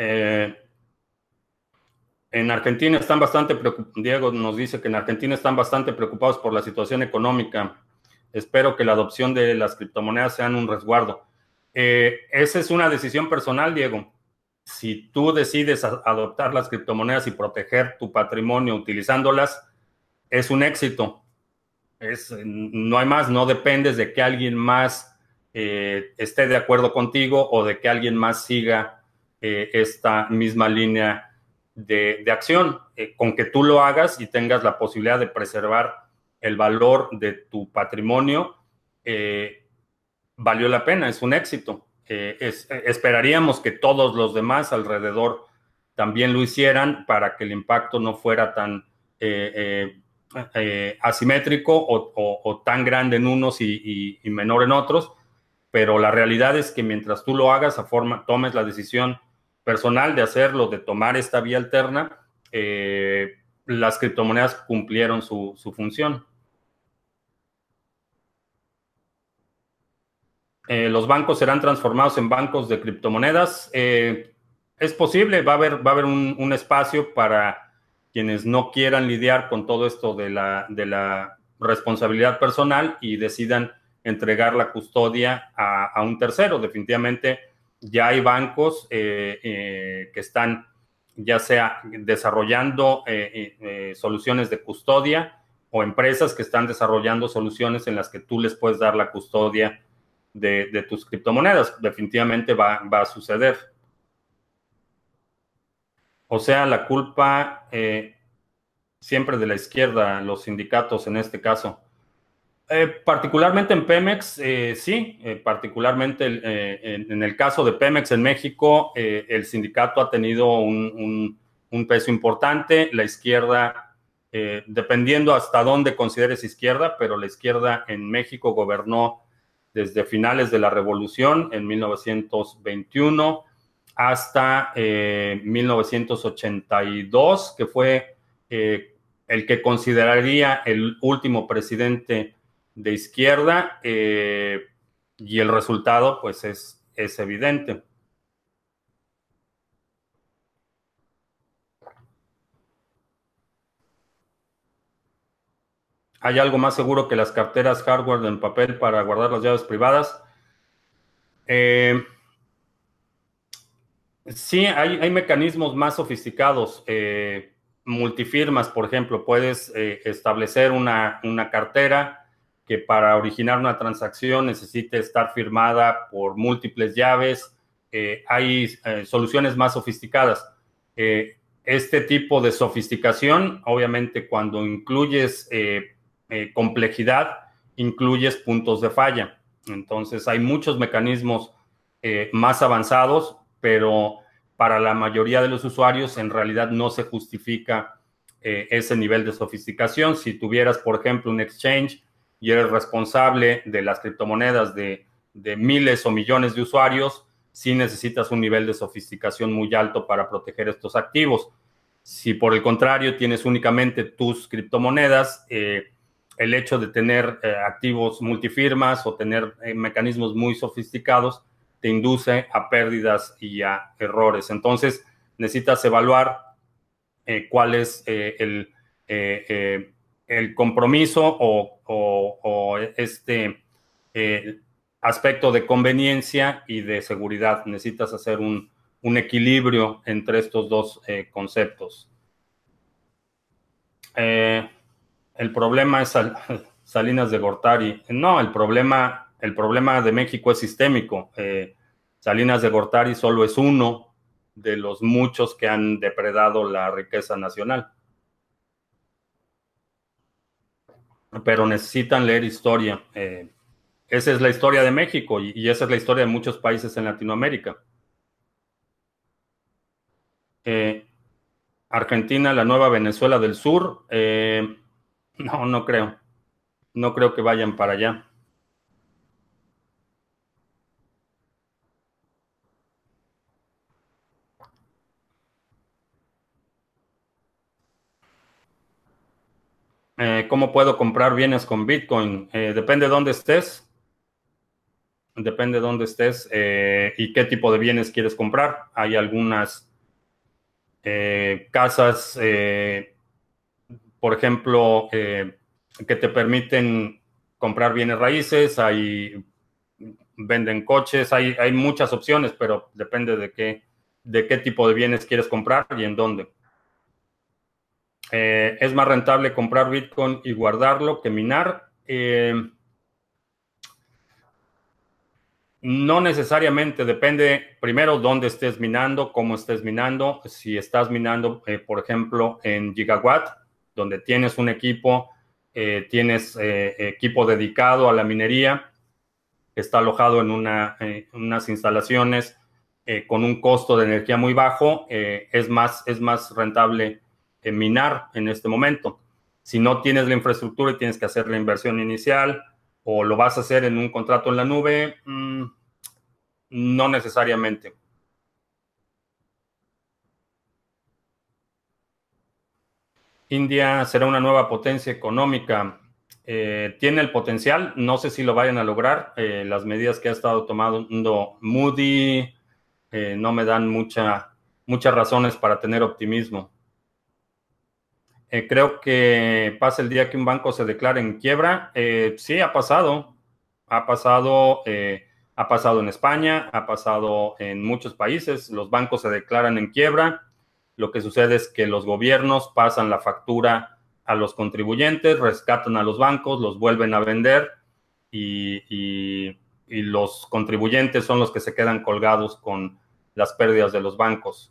Eh, en Argentina están bastante preocupados, Diego nos dice que en Argentina están bastante preocupados por la situación económica. Espero que la adopción de las criptomonedas sean un resguardo. Eh, esa es una decisión personal, Diego. Si tú decides adoptar las criptomonedas y proteger tu patrimonio utilizándolas, es un éxito. Es, no hay más, no dependes de que alguien más eh, esté de acuerdo contigo o de que alguien más siga eh, esta misma línea de, acción. Eh, con que tú lo hagas y tengas la posibilidad de preservar el valor de tu patrimonio, eh, valió la pena, es un éxito. esperaríamos que todos los demás alrededor también lo hicieran para que el impacto no fuera tan asimétrico o, tan grande en unos y, menor en otros, pero la realidad es que mientras tú lo hagas, a forma, tomes la decisión personal de hacerlo, de tomar esta vía alterna, las criptomonedas cumplieron su, función. los bancos serán transformados en bancos de criptomonedas. es posible, va a haber, va a haber un espacio para quienes no quieran lidiar con todo esto de la, de la responsabilidad personal y decidan entregar la custodia a, un tercero. Definitivamente ya hay bancos eh, eh, que están ya sea desarrollando eh, soluciones de custodia o empresas que están desarrollando soluciones en las que tú les puedes dar la custodia de, tus criptomonedas. Definitivamente va, va a suceder. O sea, la culpa siempre de la izquierda, los sindicatos en este caso. Eh, particularmente en Pemex, eh, sí, particularmente en, el caso de Pemex en México, el sindicato ha tenido un, peso importante. La izquierda, dependiendo hasta dónde consideres izquierda, pero la izquierda en México gobernó desde finales de la revolución en 1921 hasta 1982, eh, que fue eh, el que consideraría el último presidente de izquierda, eh, y el resultado pues es, es evidente. ¿Hay algo más seguro que las carteras hardware en papel para guardar las llaves privadas? Eh, Sí, hay, mecanismos más sofisticados. Eh, multifirmas, por ejemplo, puedes establecer una, cartera que para originar una transacción necesite estar firmada por múltiples llaves. Eh, hay soluciones más sofisticadas. este tipo de sofisticación, obviamente, cuando incluyes complejidad, incluyes puntos de falla. Entonces, hay muchos mecanismos más avanzados pero para la mayoría de los usuarios en realidad no se justifica eh, ese nivel de sofisticación. Si tuvieras, por ejemplo, un exchange y eres responsable de las criptomonedas de, miles o millones de usuarios, sí necesitas un nivel de sofisticación muy alto para proteger estos activos. Si por el contrario tienes únicamente tus criptomonedas, eh, el hecho de tener eh, activos multifirmas o tener mecanismos muy sofisticados te induce a pérdidas y a errores. Entonces, necesitas evaluar eh, cuál es eh, el, eh, el, compromiso o, este aspecto de conveniencia y de seguridad. Necesitas hacer un, equilibrio entre estos dos conceptos. el problema es Salinas de Gortari. No, el problema el problema de México es sistémico. Eh, Salinas de Gortari solo es uno de los muchos que han depredado la riqueza nacional. Pero necesitan leer historia. Eh, esa es la historia de México y, esa es la historia de muchos países en Latinoamérica. Eh, Argentina, la nueva Venezuela del Sur. no, no creo. No creo que vayan para allá. Eh, ¿Cómo puedo comprar bienes con Bitcoin? Eh, depende de dónde estés. Depende de dónde estés eh, y qué tipo de bienes quieres comprar. Hay algunas casas, por ejemplo, que te permiten comprar bienes raíces. Hay venden coches. Hay, hay muchas opciones, pero depende de qué, de qué tipo de bienes quieres comprar y en dónde. Eh, es más rentable comprar Bitcoin y guardarlo que minar. Eh, no necesariamente, depende primero dónde estés minando, cómo estés minando. Si estás minando, eh, por ejemplo, en Gigawatt, donde tienes un equipo, tienes equipo dedicado a la minería, está alojado en unas instalaciones con un costo de energía muy bajo, es, más, es más rentable minar en este momento. Si no tienes la infraestructura y tienes que hacer la inversión inicial o lo vas a hacer en un contrato en la nube, mm, no necesariamente. India será una nueva potencia económica. Eh, tiene el potencial, no sé si lo vayan a lograr. Eh, las medidas que ha estado tomando Moody eh, no me dan muchas razones para tener optimismo creo que pasa el día que un banco se declare en quiebra. sí, ha pasado. Ha pasado, ha pasado en España, ha pasado en muchos países. Los bancos se declaran en quiebra. Lo que sucede es que los gobiernos pasan la factura a los contribuyentes, rescatan a los bancos, los vuelven a vender y, los contribuyentes son los que se quedan colgados con las pérdidas de los bancos.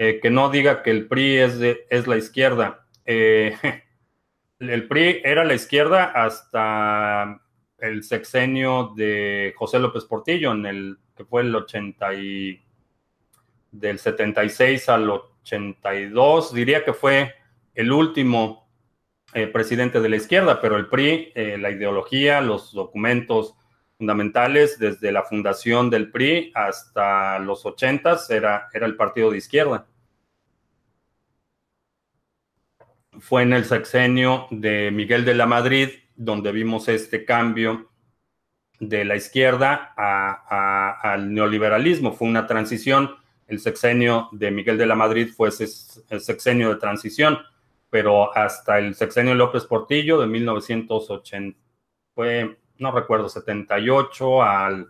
Eh, que no diga que el PRI es, es la izquierda. Eh, el PRI era la izquierda hasta el sexenio de José López Portillo, en el que fue el 80 y, del 76 al 82, diría que fue el último eh, presidente de la izquierda, pero el PRI, la ideología, los documentos fundamentales, desde la fundación del PRI hasta los 80 era, era el partido de izquierda. Fue en el sexenio de Miguel de la Madrid donde vimos este cambio de la izquierda al neoliberalismo. Fue una transición. El sexenio de Miguel de la Madrid fue el sexenio de transición pero hasta el sexenio López Portillo de 1980, fue, no recuerdo, 78 al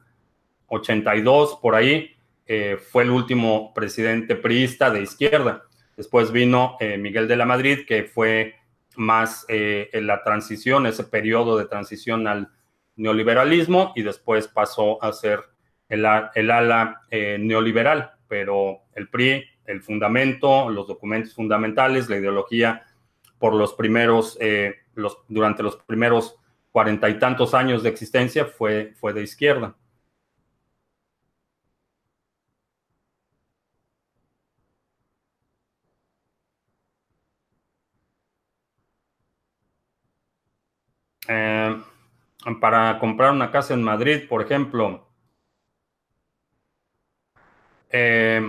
82, por ahí, eh, fue el último presidente priista de izquierda. Después vino eh, Miguel de la Madrid, que fue más eh, en la transición, ese periodo de transición al neoliberalismo, y después pasó a ser el, el ala neoliberal, pero el PRI, el fundamento, los documentos fundamentales, la ideología por los primeros, los, durante los primeros cuarenta y tantos años de existencia fue, fue de izquierda. Eh, para comprar una casa en Madrid, por ejemplo, eh,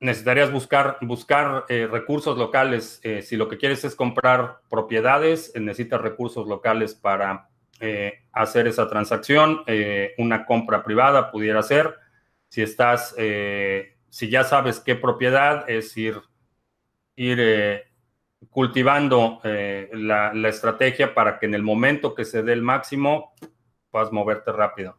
necesitarías buscar, buscar eh, recursos locales. Eh, si lo que quieres es comprar propiedades, eh, necesitas recursos locales para hacer esa transacción. una compra privada pudiera ser. Si estás, si ya sabes qué propiedad, es ir, ir cultivando la, la estrategia para que en el momento que se dé el máximo, puedas moverte rápido.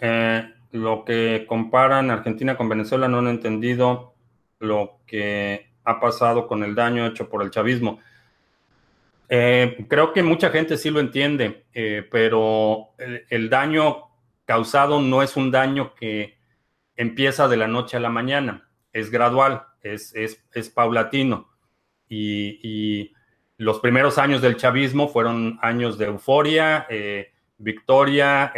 Eh, lo que comparan Argentina con Venezuela no han entendido lo que ha pasado con el daño hecho por el chavismo. Eh, creo que mucha gente sí lo entiende, eh, pero el, daño causado no es un daño que empieza de la noche a la mañana, es gradual, es, paulatino. Y, los primeros años del chavismo fueron años de euforia, victoria,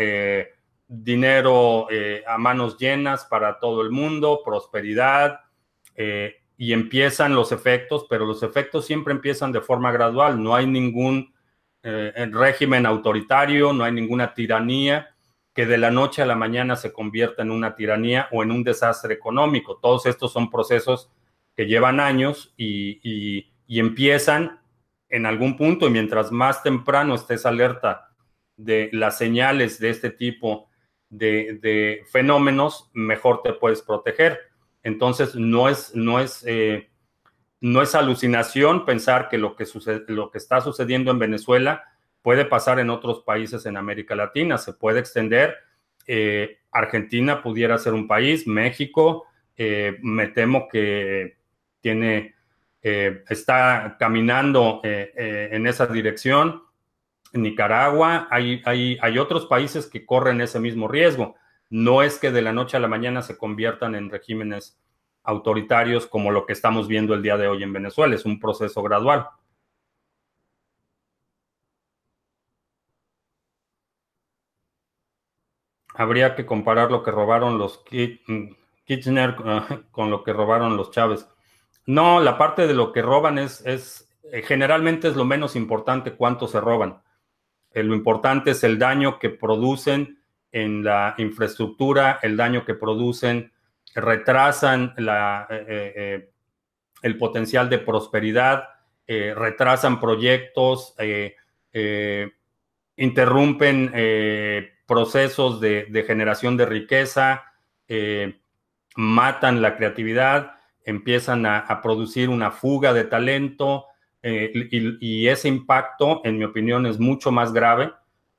dinero eh, a manos llenas para todo el mundo, prosperidad, eh, y empiezan los efectos, pero los efectos siempre empiezan de forma gradual. No hay ningún eh, régimen autoritario, no hay ninguna tiranía que de la noche a la mañana se convierta en una tiranía o en un desastre económico. Todos estos son procesos que llevan años y, y empiezan en algún punto y mientras más temprano estés alerta de las señales de este tipo de, fenómenos, mejor te puedes proteger. Entonces, no es, no es, eh, no es alucinación pensar que lo que, lo que está sucediendo en Venezuela puede pasar en otros países en América Latina, se puede extender. Eh, Argentina pudiera ser un país, México, eh, me temo que tiene, está caminando en esa dirección. Nicaragua, hay, hay, hay otros países que corren ese mismo riesgo. No es que de la noche a la mañana se conviertan en regímenes autoritarios como lo que estamos viendo el día de hoy en Venezuela, es un proceso gradual. Habría que comparar lo que robaron los Kirchner ah, con lo que robaron los Chávez. No, la parte de lo que roban es, es eh, generalmente es lo menos importante cuánto se roban lo importante es el daño que producen en la infraestructura, el daño que producen, retrasan el potencial de prosperidad, retrasan proyectos, interrumpen procesos de, generación de riqueza, matan la creatividad, empiezan a, producir una fuga de talento eh, y, ese impacto, en mi opinión, es mucho más grave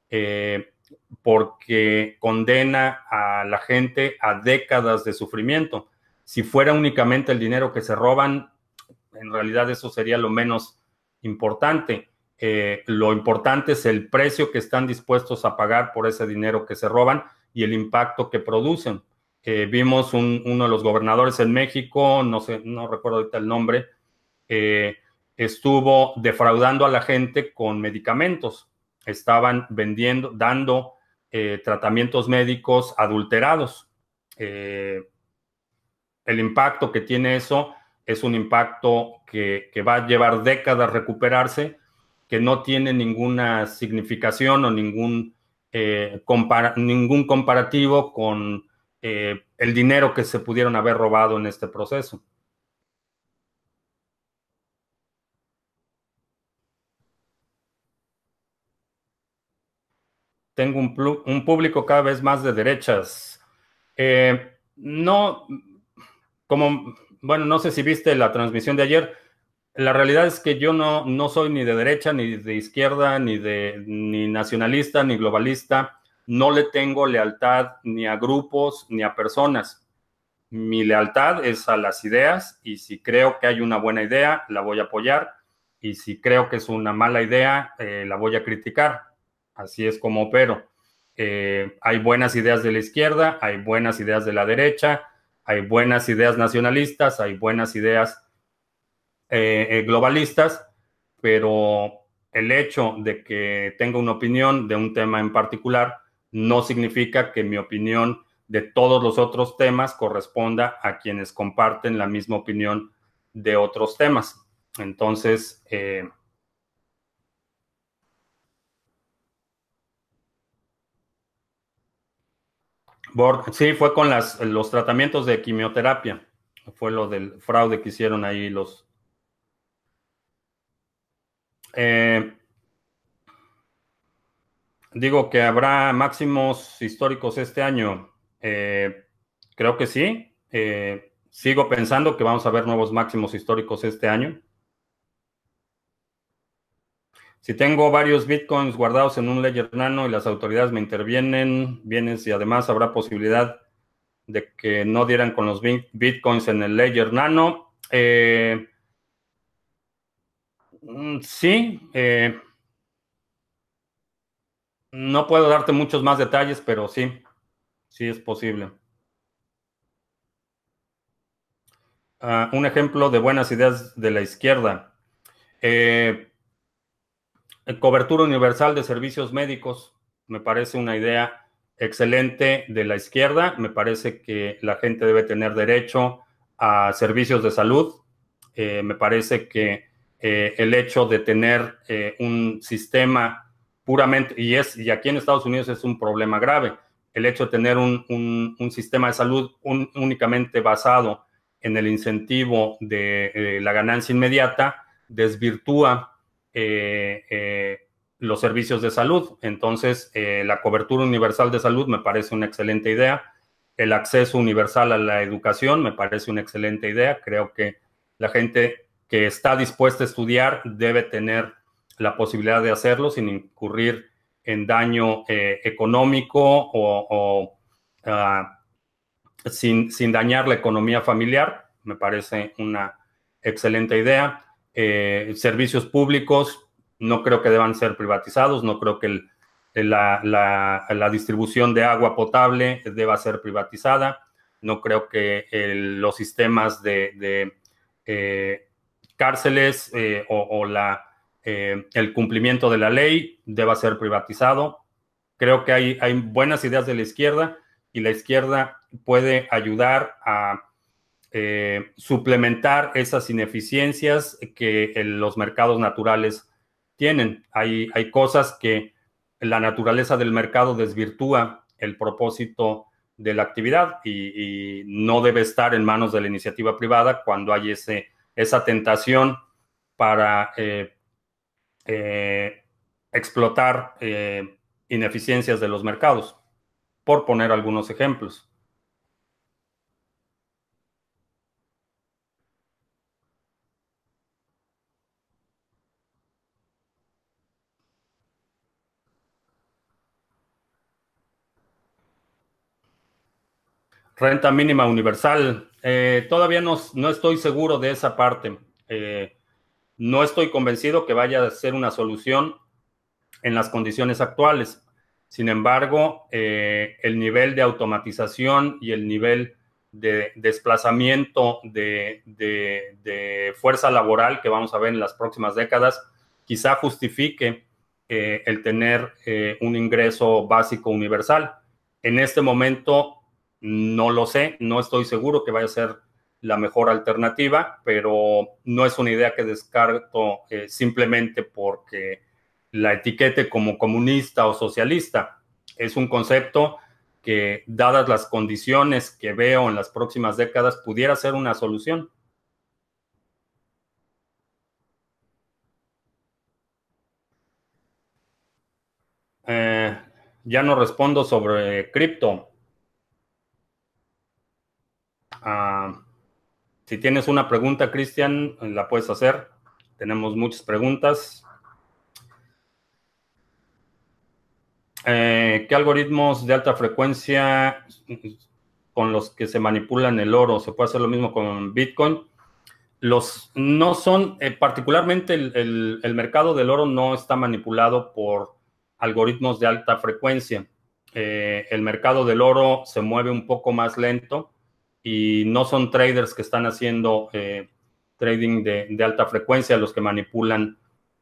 eh, porque condena a la gente a décadas de sufrimiento. Si fuera únicamente el dinero que se roban, en realidad eso sería lo menos importante. Eh, lo importante es el precio que están dispuestos a pagar por ese dinero que se roban y el impacto que producen vimos uno de los gobernadores en México, no sé, no recuerdo ahorita el nombre, eh, estuvo defraudando a la gente con medicamentos. Estaban vendiendo, dando eh, tratamientos médicos adulterados. Eh, el impacto que tiene eso es un impacto que, va a llevar décadas recuperarse, que no tiene ninguna significación o ningún, ningún comparativo con eh, el dinero que se pudieron haber robado en este proceso. Tengo un, público cada vez más de derechas. Eh, no, como, bueno, no sé si viste la transmisión de ayer. La realidad es que yo no, no soy ni de derecha, ni de izquierda, ni de ni nacionalista, ni globalista no le tengo lealtad ni a grupos ni a personas. Mi lealtad es a las ideas y si creo que hay una buena idea, la voy a apoyar y si creo que es una mala idea, eh, la voy a criticar. Así es como opero. Eh, hay buenas ideas de la izquierda, hay buenas ideas de la derecha, hay buenas ideas nacionalistas, hay buenas ideas eh, globalistas, pero el hecho de que tenga una opinión de un tema en particular no significa que mi opinión de todos los otros temas corresponda a quienes comparten la misma opinión de otros temas. Entonces, eh, sí, fue con las, los tratamientos de quimioterapia. Fue lo del fraude que hicieron ahí los... Eh, Digo que habrá máximos históricos este año. Eh, creo que sí. Eh, sigo pensando que vamos a ver nuevos máximos históricos este año. Si tengo varios bitcoins guardados en un ledger nano y las autoridades me intervienen, bienes y además habrá posibilidad de que no dieran con los bitcoins en el ledger nano. Eh, mm, sí, no puedo darte muchos más detalles, pero sí, sí es posible. Ah, un ejemplo de buenas ideas de la izquierda. Eh, cobertura universal de servicios médicos me parece una idea excelente de la izquierda. Me parece que la gente debe tener derecho a servicios de salud. Eh, me parece que eh, el hecho de tener un sistema puramente, y, es, y aquí en Estados Unidos es un problema grave, el hecho de tener un, sistema de salud únicamente basado en el incentivo de eh, la ganancia inmediata desvirtúa eh, eh, los servicios de salud. Entonces, la cobertura universal de salud me parece una excelente idea. El acceso universal a la educación me parece una excelente idea. Creo que la gente que está dispuesta a estudiar debe tener la posibilidad de hacerlo sin incurrir en daño eh, económico o, ah, sin, dañar la economía familiar. Me parece una excelente idea. Eh, servicios públicos no creo que deban ser privatizados, no creo que la, distribución de agua potable deba ser privatizada, no creo que los sistemas de, eh, cárceles o eh, el cumplimiento de la ley deba ser privatizado. Creo que hay buenas ideas de la izquierda y la izquierda puede ayudar a eh, suplementar esas ineficiencias que los mercados naturales tienen. Hay, hay cosas que la naturaleza del mercado desvirtúa el propósito de la actividad y, no debe estar en manos de la iniciativa privada cuando hay ese, esa tentación para eh, eh, explotar eh, ineficiencias de los mercados, por poner algunos ejemplos. Renta mínima universal. Eh, todavía no, estoy seguro de esa parte. Eh, no estoy convencido que vaya a ser una solución en las condiciones actuales. Sin embargo, eh, el nivel de automatización y el nivel de desplazamiento de, de, fuerza laboral que vamos a ver en las próximas décadas quizá justifique el tener un ingreso básico universal. En este momento no lo sé, no estoy seguro que vaya a ser la mejor alternativa, pero no es una idea que descarto eh, simplemente porque la etiquete como comunista o socialista. Es un concepto que, dadas las condiciones que veo en las próximas décadas, pudiera ser una solución. Eh, ya no respondo sobre cripto. Ah, si tienes una pregunta, Cristian, la puedes hacer. Tenemos muchas preguntas. Eh, ¿Qué algoritmos de alta frecuencia con los que se manipulan el oro? ¿Se puede hacer lo mismo con Bitcoin? Los no son, eh, particularmente el, mercado del oro no está manipulado por algoritmos de alta frecuencia. Eh, el mercado del oro se mueve un poco más lento y no son traders que están haciendo eh, trading de, alta frecuencia los que manipulan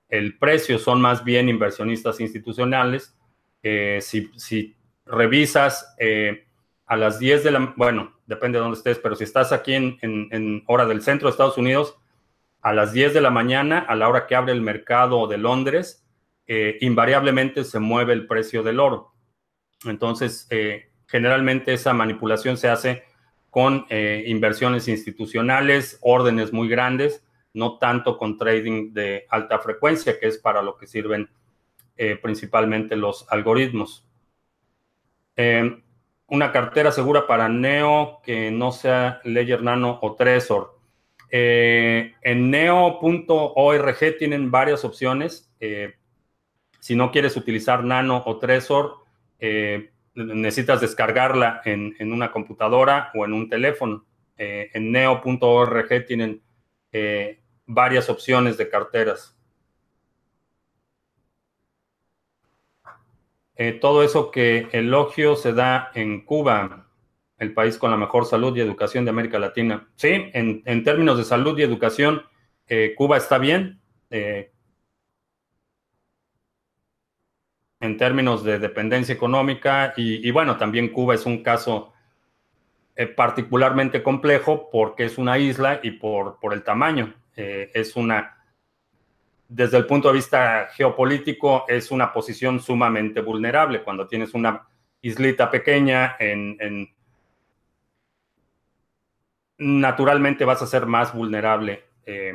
el precio, son más bien inversionistas institucionales. Eh, si, revisas eh, a las 10 de la, bueno, depende de dónde estés, pero si estás aquí en, hora del centro de Estados Unidos, a las 10 de la mañana, a la hora que abre el mercado de Londres, invariablemente se mueve el precio del oro. Entonces, generalmente esa manipulación se hace con eh, inversiones institucionales, órdenes muy grandes, no tanto con trading de alta frecuencia, que es para lo que sirven eh, principalmente los algoritmos. Eh, una cartera segura para Neo que no sea Ledger Nano o Trezor. en neo.org tienen varias opciones. si no quieres utilizar Nano o Trezor, necesitas descargarla en, una computadora o en un teléfono. Eh, en neo.org tienen eh, varias opciones de carteras. Eh, todo eso que elogio se da en Cuba, el país con la mejor salud y educación de América Latina. Sí, en, en términos de salud y educación, Cuba está bien en términos de dependencia económica y, bueno, también Cuba es un caso eh, particularmente complejo porque es una isla y por, por el tamaño. Eh, es una, desde el punto de vista geopolítico, es una posición sumamente vulnerable cuando tienes una islita pequeña en, naturalmente vas a ser más vulnerable, eh,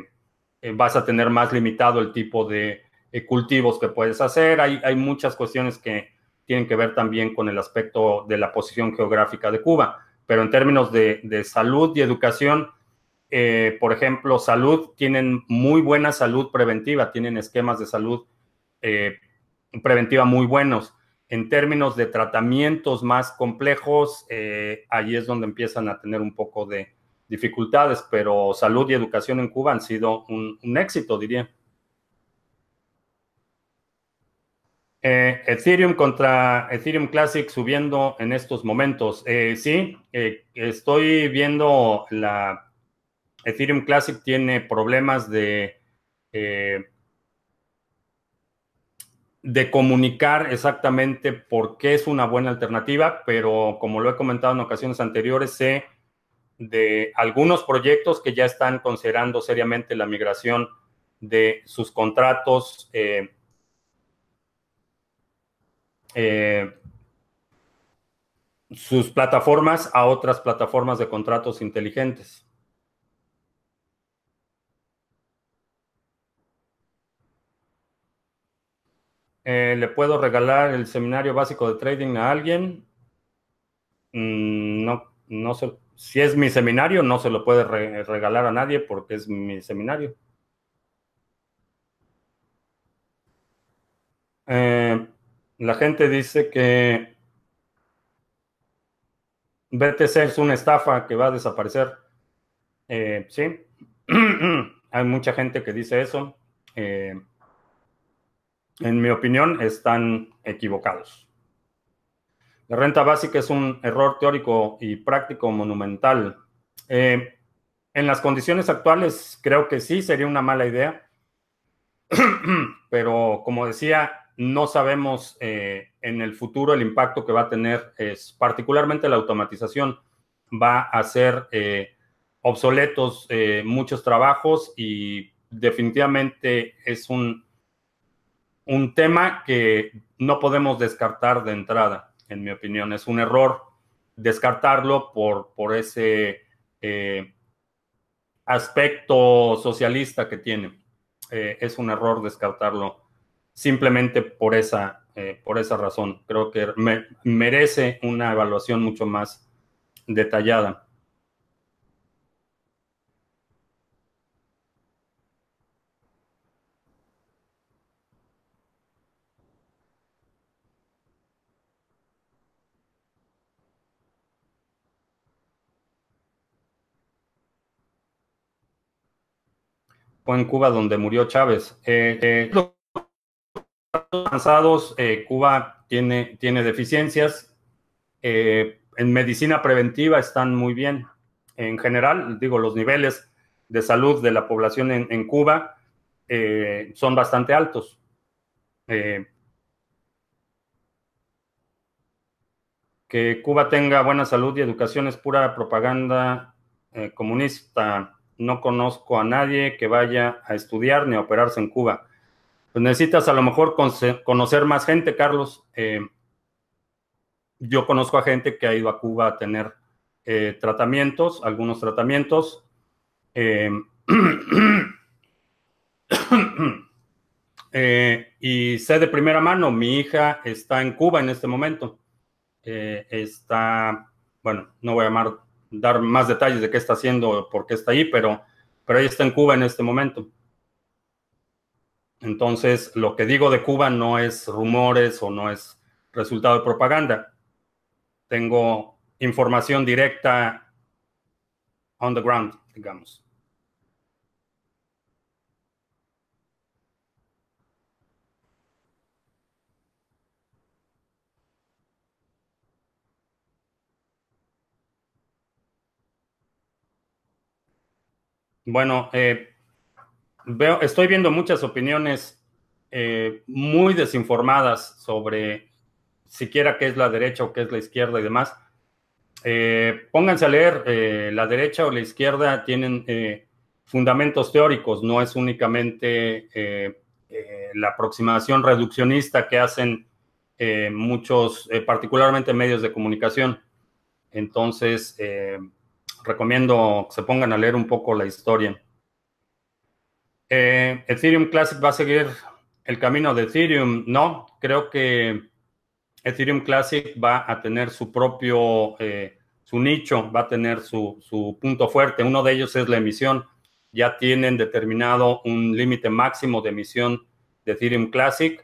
vas a tener más limitado el tipo de cultivos que puedes hacer. Hay, hay muchas cuestiones que tienen que ver también con el aspecto de la posición geográfica de Cuba. Pero en términos de, salud y educación, eh, por ejemplo, salud, tienen muy buena salud preventiva, tienen esquemas de salud eh, preventiva muy buenos. En términos de tratamientos más complejos, ahí es donde empiezan a tener un poco de dificultades, pero salud y educación en Cuba han sido un éxito, diría. Eh, Ethereum contra Ethereum Classic subiendo en estos momentos. Eh, sí, eh, estoy viendo la Ethereum Classic tiene problemas de, de comunicar exactamente por qué es una buena alternativa, pero como lo he comentado en ocasiones anteriores, sé de algunos proyectos que ya están considerando seriamente la migración de sus contratos sus plataformas a otras plataformas de contratos inteligentes. Eh, ¿Le puedo regalar el seminario básico de trading a alguien? Mm, no, no sé. Si es mi seminario, no se lo puede regalar a nadie porque es mi seminario. Eh, la gente dice que BTC es una estafa que va a desaparecer. Eh, sí, hay mucha gente que dice eso. Eh, en mi opinión, están equivocados. La renta básica es un error teórico y práctico monumental. Eh, en las condiciones actuales, creo que sí sería una mala idea. Pero como decía, no sabemos eh, en el futuro el impacto que va a tener, es, particularmente la automatización, va a hacer eh, obsoletos eh, muchos trabajos y definitivamente es un, un tema que no podemos descartar de entrada, en mi opinión. Es un error descartarlo por, por ese aspecto socialista que tiene. es un error descartarlo simplemente por esa, eh, por esa razón. Creo que merece una evaluación mucho más detallada. Fue en Cuba donde murió Chávez. Eh, eh, avanzados, eh, Cuba tiene, tiene deficiencias. Eh, en medicina preventiva están muy bien. En general, digo, los niveles de salud de la población en, Cuba eh, son bastante altos. que Cuba tenga buena salud y educación es pura propaganda comunista. No conozco a nadie que vaya a estudiar ni a operarse en Cuba. Pues necesitas a lo mejor conocer más gente, Carlos. Eh, yo conozco a gente que ha ido a Cuba a tener eh, tratamientos, algunos tratamientos. Eh, y sé de primera mano, mi hija está en Cuba en este momento. está, bueno, no voy a dar más detalles de qué está haciendo, por qué está ahí, pero, pero ella está en Cuba en este momento. Entonces, lo que digo de Cuba no es rumores o no es resultado de propaganda. Tengo información directa on the ground, digamos. Bueno, eh, estoy viendo muchas opiniones eh, muy desinformadas sobre siquiera qué es la derecha o qué es la izquierda y demás. Eh, pónganse a leer, eh, la derecha o la izquierda tienen fundamentos teóricos, no es únicamente la aproximación reduccionista que hacen muchos, particularmente medios de comunicación. Entonces, recomiendo que se pongan a leer un poco la historia. Eh, Ethereum Classic va a seguir el camino de Ethereum. No, creo que Ethereum Classic va a tener su propio, eh, su nicho, va a tener su, punto fuerte. Uno de ellos es la emisión. Ya tienen determinado un límite máximo de emisión de Ethereum Classic.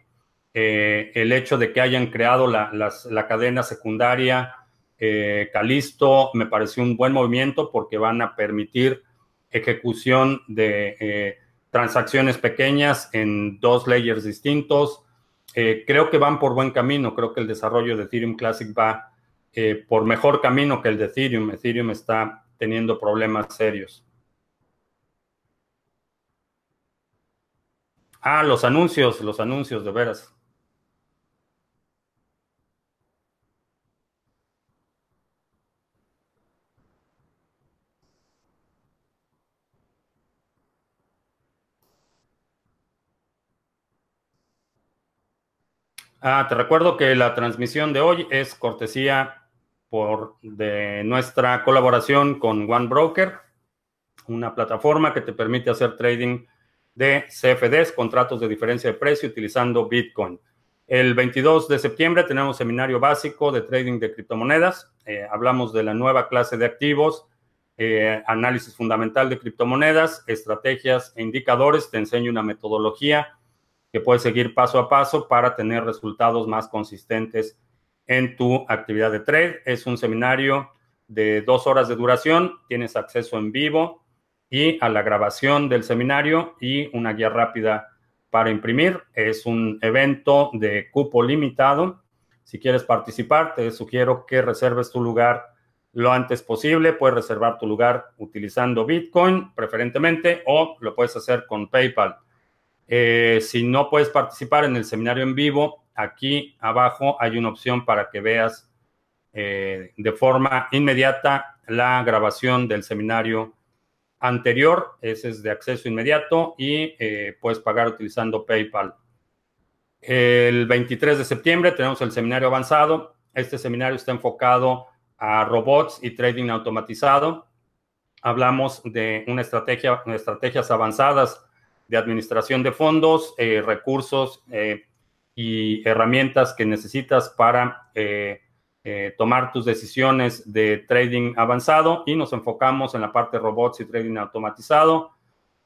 Eh, el hecho de que hayan creado la, la cadena secundaria Calisto me pareció un buen movimiento porque van a permitir ejecución de transacciones pequeñas en dos layers distintos. Eh, creo que van por buen camino. Creo que el desarrollo de Ethereum Classic va eh, por mejor camino que el de Ethereum. Ethereum está teniendo problemas serios. Ah, los anuncios, los anuncios, de veras. Ah, te recuerdo que la transmisión de hoy es cortesía por, de nuestra colaboración con One Broker, una plataforma que te permite hacer trading de CFDs, contratos de diferencia de precio, utilizando Bitcoin. El 22 de septiembre tenemos seminario básico de trading de criptomonedas. Eh, hablamos de la nueva clase de activos, eh, análisis fundamental de criptomonedas, estrategias e indicadores. Te enseño una metodología que puedes seguir paso a paso para tener resultados más consistentes en tu actividad de trade. Es un seminario de dos horas de duración, tienes acceso en vivo y a la grabación del seminario y una guía rápida para imprimir. Es un evento de cupo limitado. Si quieres participar, te sugiero que reserves tu lugar lo antes posible. Puedes reservar tu lugar utilizando Bitcoin preferentemente o lo puedes hacer con PayPal. Eh, si no puedes participar en el seminario en vivo, aquí abajo hay una opción para que veas eh, de forma inmediata la grabación del seminario anterior. Ese es de acceso inmediato y eh, puedes pagar utilizando PayPal. El 23 de septiembre tenemos el seminario avanzado. Este seminario está enfocado a robots y trading automatizado. Hablamos de una estrategia, estrategias avanzadas de administración de fondos, eh, recursos eh, y herramientas que necesitas para eh, tomar tus decisiones de trading avanzado y nos enfocamos en la parte de robots y trading automatizado.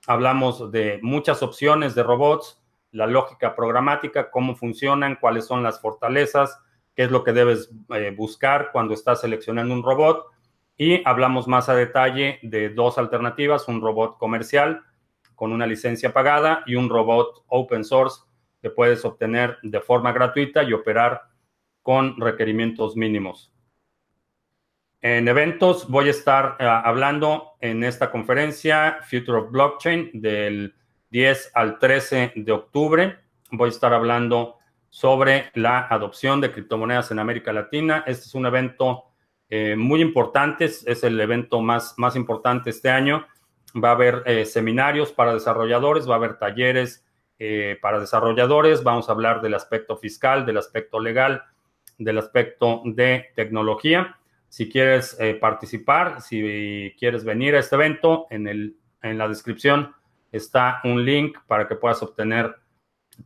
Hablamos de muchas opciones de robots, la lógica programática, cómo funcionan, cuáles son las fortalezas, qué es lo que debes buscar cuando estás seleccionando un robot. Y hablamos más a detalle de dos alternativas, un robot comercial con una licencia pagada y un robot open source que puedes obtener de forma gratuita y operar con requerimientos mínimos. En eventos voy a estar eh, hablando en esta conferencia Future of Blockchain del 10 al 13 de octubre. Voy a estar hablando sobre la adopción de criptomonedas en América Latina. Este es un evento eh, muy importante, es el evento más, más importante este año va a haber eh, seminarios para desarrolladores, va a haber talleres eh, para desarrolladores, vamos a hablar del aspecto fiscal, del aspecto legal, del aspecto de tecnología. Si quieres eh, participar, si quieres venir a este evento, en, el, en la descripción está un link para que puedas obtener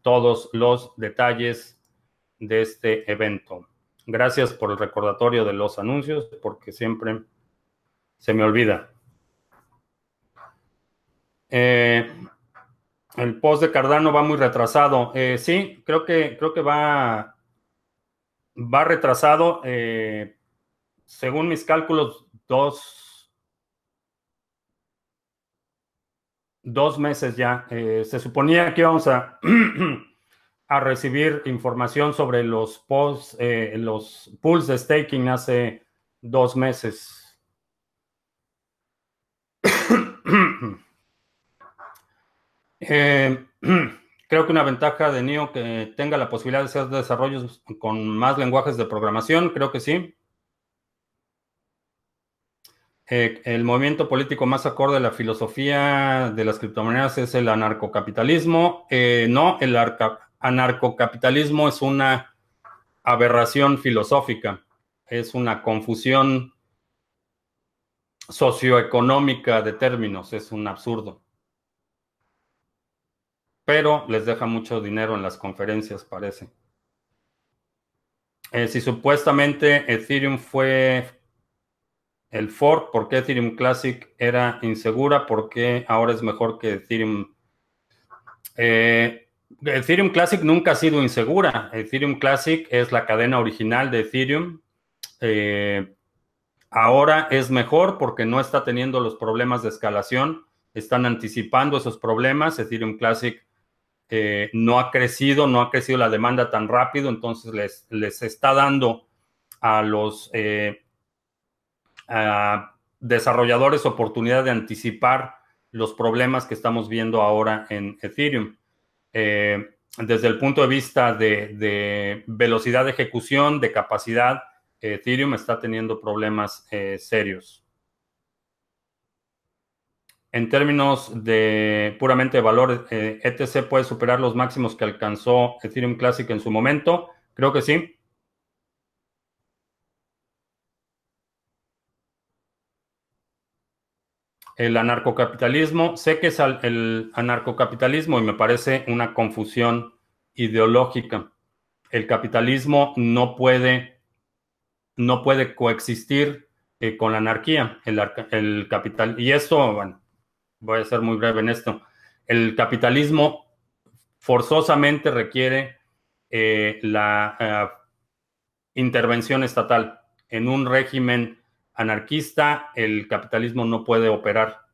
todos los detalles de este evento. Gracias por el recordatorio de los anuncios, porque siempre se me olvida. Eh, el post de Cardano va muy retrasado. Eh, sí, creo que, creo que va, va retrasado. Eh, según mis cálculos, dos, dos meses ya. se suponía que íbamos a, a recibir información sobre los posts, los pools de staking hace dos meses. Eh, creo que una ventaja de NIO que tenga la posibilidad de hacer desarrollos con más lenguajes de programación, creo que sí. Eh, el movimiento político más acorde a la filosofía de las criptomonedas es el anarcocapitalismo. Eh, no, el anarcocapitalismo es una aberración filosófica, es una confusión socioeconómica de términos, es un absurdo pero les deja mucho dinero en las conferencias, parece. Eh, si supuestamente Ethereum fue el fork, ¿por qué Ethereum Classic era insegura? ¿Por qué ahora es mejor que Ethereum? Eh, Ethereum Classic nunca ha sido insegura. Ethereum Classic es la cadena original de Ethereum. Eh, ahora es mejor porque no está teniendo los problemas de escalación. Están anticipando esos problemas. Ethereum Classic eh, no ha crecido, no ha crecido la demanda tan rápido, entonces les, les está dando a los eh, desarrolladores oportunidad de anticipar los problemas que estamos viendo ahora en Ethereum. Eh, desde el punto de vista de, de, velocidad de ejecución, de capacidad, Ethereum está teniendo problemas serios. En términos de puramente valor, ETC eh, e puede superar los máximos que alcanzó Ethereum Classic en su momento. Creo que sí. El anarcocapitalismo, sé que es el anarcocapitalismo y me parece una confusión ideológica. El capitalismo no puede, no puede coexistir eh, con la anarquía. El, capital, y esto, bueno, voy a ser muy breve en esto. El capitalismo forzosamente requiere eh, la eh, intervención estatal. En un régimen anarquista, el capitalismo no puede operar.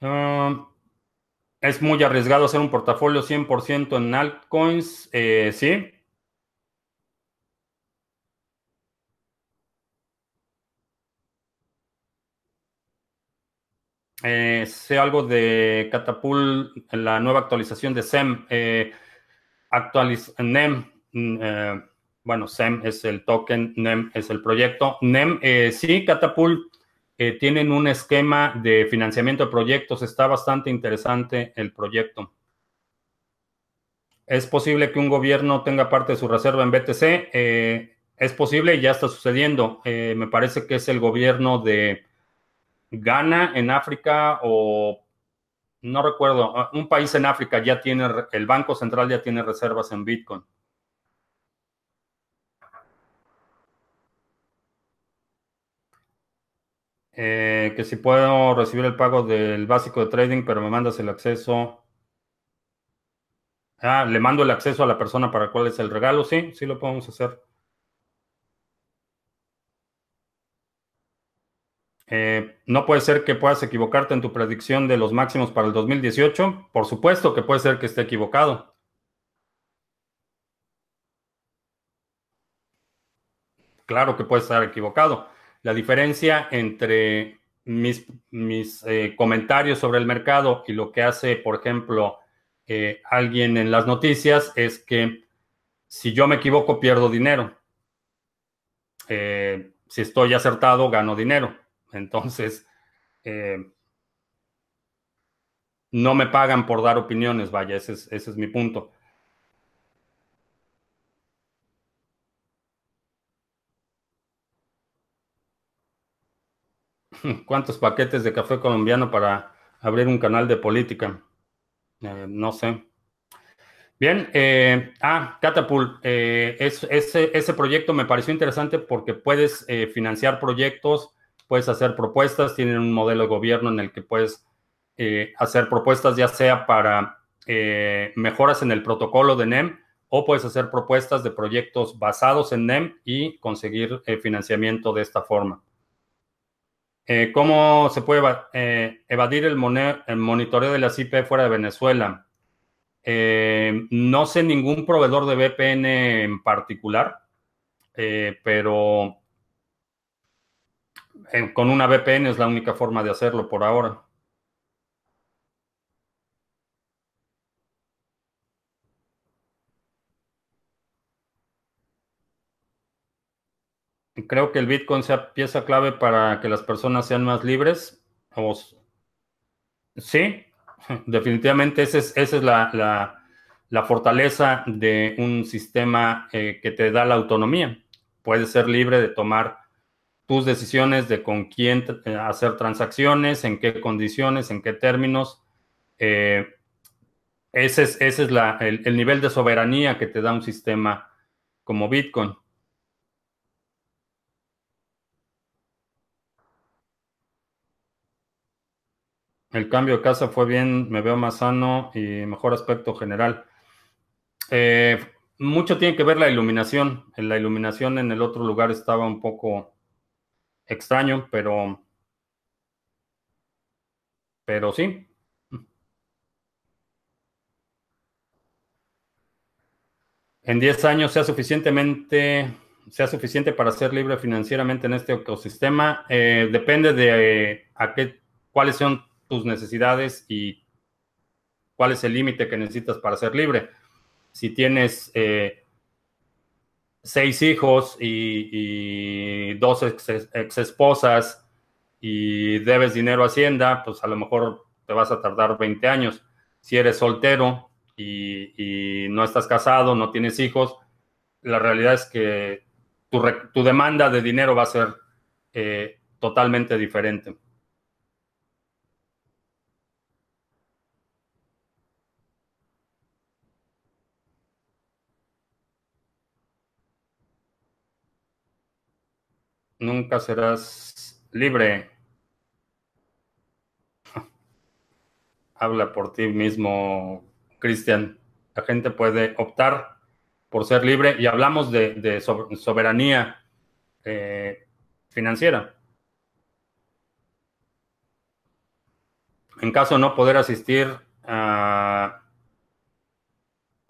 Ah, es muy arriesgado hacer un portafolio 100% en altcoins, eh, sí. Eh, sé algo de Catapult, la nueva actualización de SEM. Eh, actualiz NEM, mm, eh, bueno, SEM es el token, NEM es el proyecto. NEM, sí, Catapult eh, tienen un esquema de financiamiento de proyectos. Está bastante interesante el proyecto. ¿Es posible que un gobierno tenga parte de su reserva en BTC? Eh, es posible y ya está sucediendo. Eh, me parece que es el gobierno de Ghana en África o no recuerdo, ah, un país en África ya tiene, el Banco Central ya tiene reservas en Bitcoin. Eh, que si puedo recibir el pago del básico de trading, pero me mandas el acceso. Ah, le mando el acceso a la persona para cuál es el regalo. Sí, sí lo podemos hacer. Eh, no puede ser que puedas equivocarte en tu predicción de los máximos para el 2018. Por supuesto que puede ser que esté equivocado. Claro que puede estar equivocado. La diferencia entre mis, mis eh, comentarios sobre el mercado y lo que hace, por ejemplo, eh, alguien en las noticias es que si yo me equivoco, pierdo dinero. Si estoy acertado, gano dinero. Entonces, no me pagan por dar opiniones, vaya, ese es, mi punto. ¿Cuántos paquetes de café colombiano para abrir un canal de política? Eh, no sé. Bien, eh, ah, Catapult, eh, ese, proyecto me pareció interesante porque puedes financiar proyectos, puedes hacer propuestas, tienen un modelo de gobierno en el que puedes hacer propuestas ya sea para mejoras en el protocolo de NEM o puedes hacer propuestas de proyectos basados en NEM y conseguir financiamiento de esta forma. Eh, ¿Cómo se puede eh, evadir el, monitoreo de la IP fuera de Venezuela? Eh, no sé ningún proveedor de VPN en particular, pero con una VPN es la única forma de hacerlo por ahora. creo que el Bitcoin sea pieza clave para que las personas sean más libres. sí, definitivamente esa es, la, fortaleza de un sistema eh, que te da la autonomía. Puedes ser libre de tomar tus decisiones de con quién eh, hacer transacciones, en qué condiciones, en qué términos. Eh, ese es, ese es el nivel de soberanía que te da un sistema como Bitcoin. El cambio de casa fue bien, me veo más sano y mejor aspecto general. Eh, mucho tiene que ver la iluminación. La iluminación en el otro lugar estaba un poco extraño, pero, pero sí. En 10 años sea suficientemente sea suficiente para ser libre financieramente en este ecosistema. Eh, depende de a qué, cuáles son tus necesidades y cuál es el límite que necesitas para ser libre. Si tienes eh, seis hijos y, dos ex, esposas y debes dinero a Hacienda, pues a lo mejor te vas a tardar 20 años. Si eres soltero y, no estás casado, no tienes hijos, la realidad es que tu, demanda de dinero va a ser eh, totalmente diferente. Nunca serás libre. Habla por ti mismo, Cristian. La gente puede optar por ser libre y hablamos de, soberanía eh, financiera. En caso de no poder asistir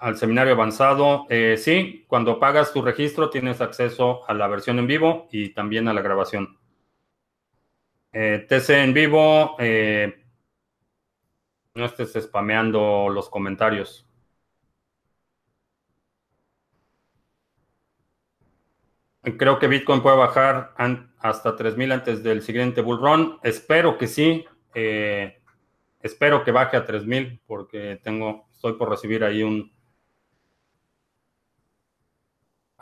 al seminario avanzado, eh, sí, cuando pagas tu registro tienes acceso a la versión en vivo y también a la grabación. Eh, TC en vivo, no estés spameando los comentarios. Creo que Bitcoin puede bajar hasta 3000 antes del siguiente bull run. Espero que sí. Eh, espero que baje a 3000 porque tengo, estoy por recibir ahí un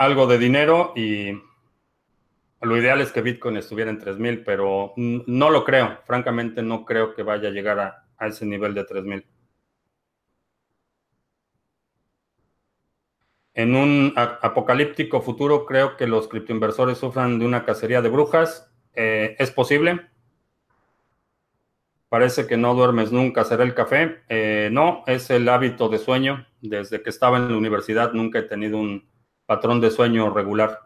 algo de dinero y lo ideal es que Bitcoin estuviera en 3000, pero no lo creo. Francamente, no creo que vaya a llegar a, ese nivel de 3000. En un apocalíptico futuro, creo que los criptoinversores sufran de una cacería de brujas. Eh, ¿Es posible? Parece que no duermes nunca, será el café. Eh, no, es el hábito de sueño. Desde que estaba en la universidad nunca he tenido un patrón de sueño regular.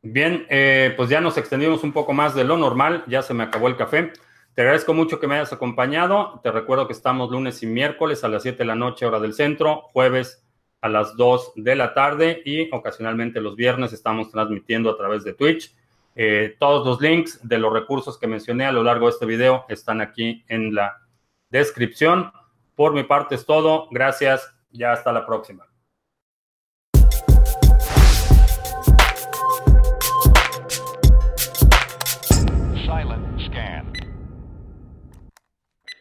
Bien, eh, pues ya nos extendimos un poco más de lo normal. Ya se me acabó el café. Te agradezco mucho que me hayas acompañado. Te recuerdo que estamos lunes y miércoles a las 7 de la noche, hora del centro, jueves a las 2 de la tarde y ocasionalmente los viernes estamos transmitiendo a través de Twitch. Eh, todos los links de los recursos que mencioné a lo largo de este video están aquí en la descripción. Por mi parte es todo. Gracias. Ya hasta la próxima.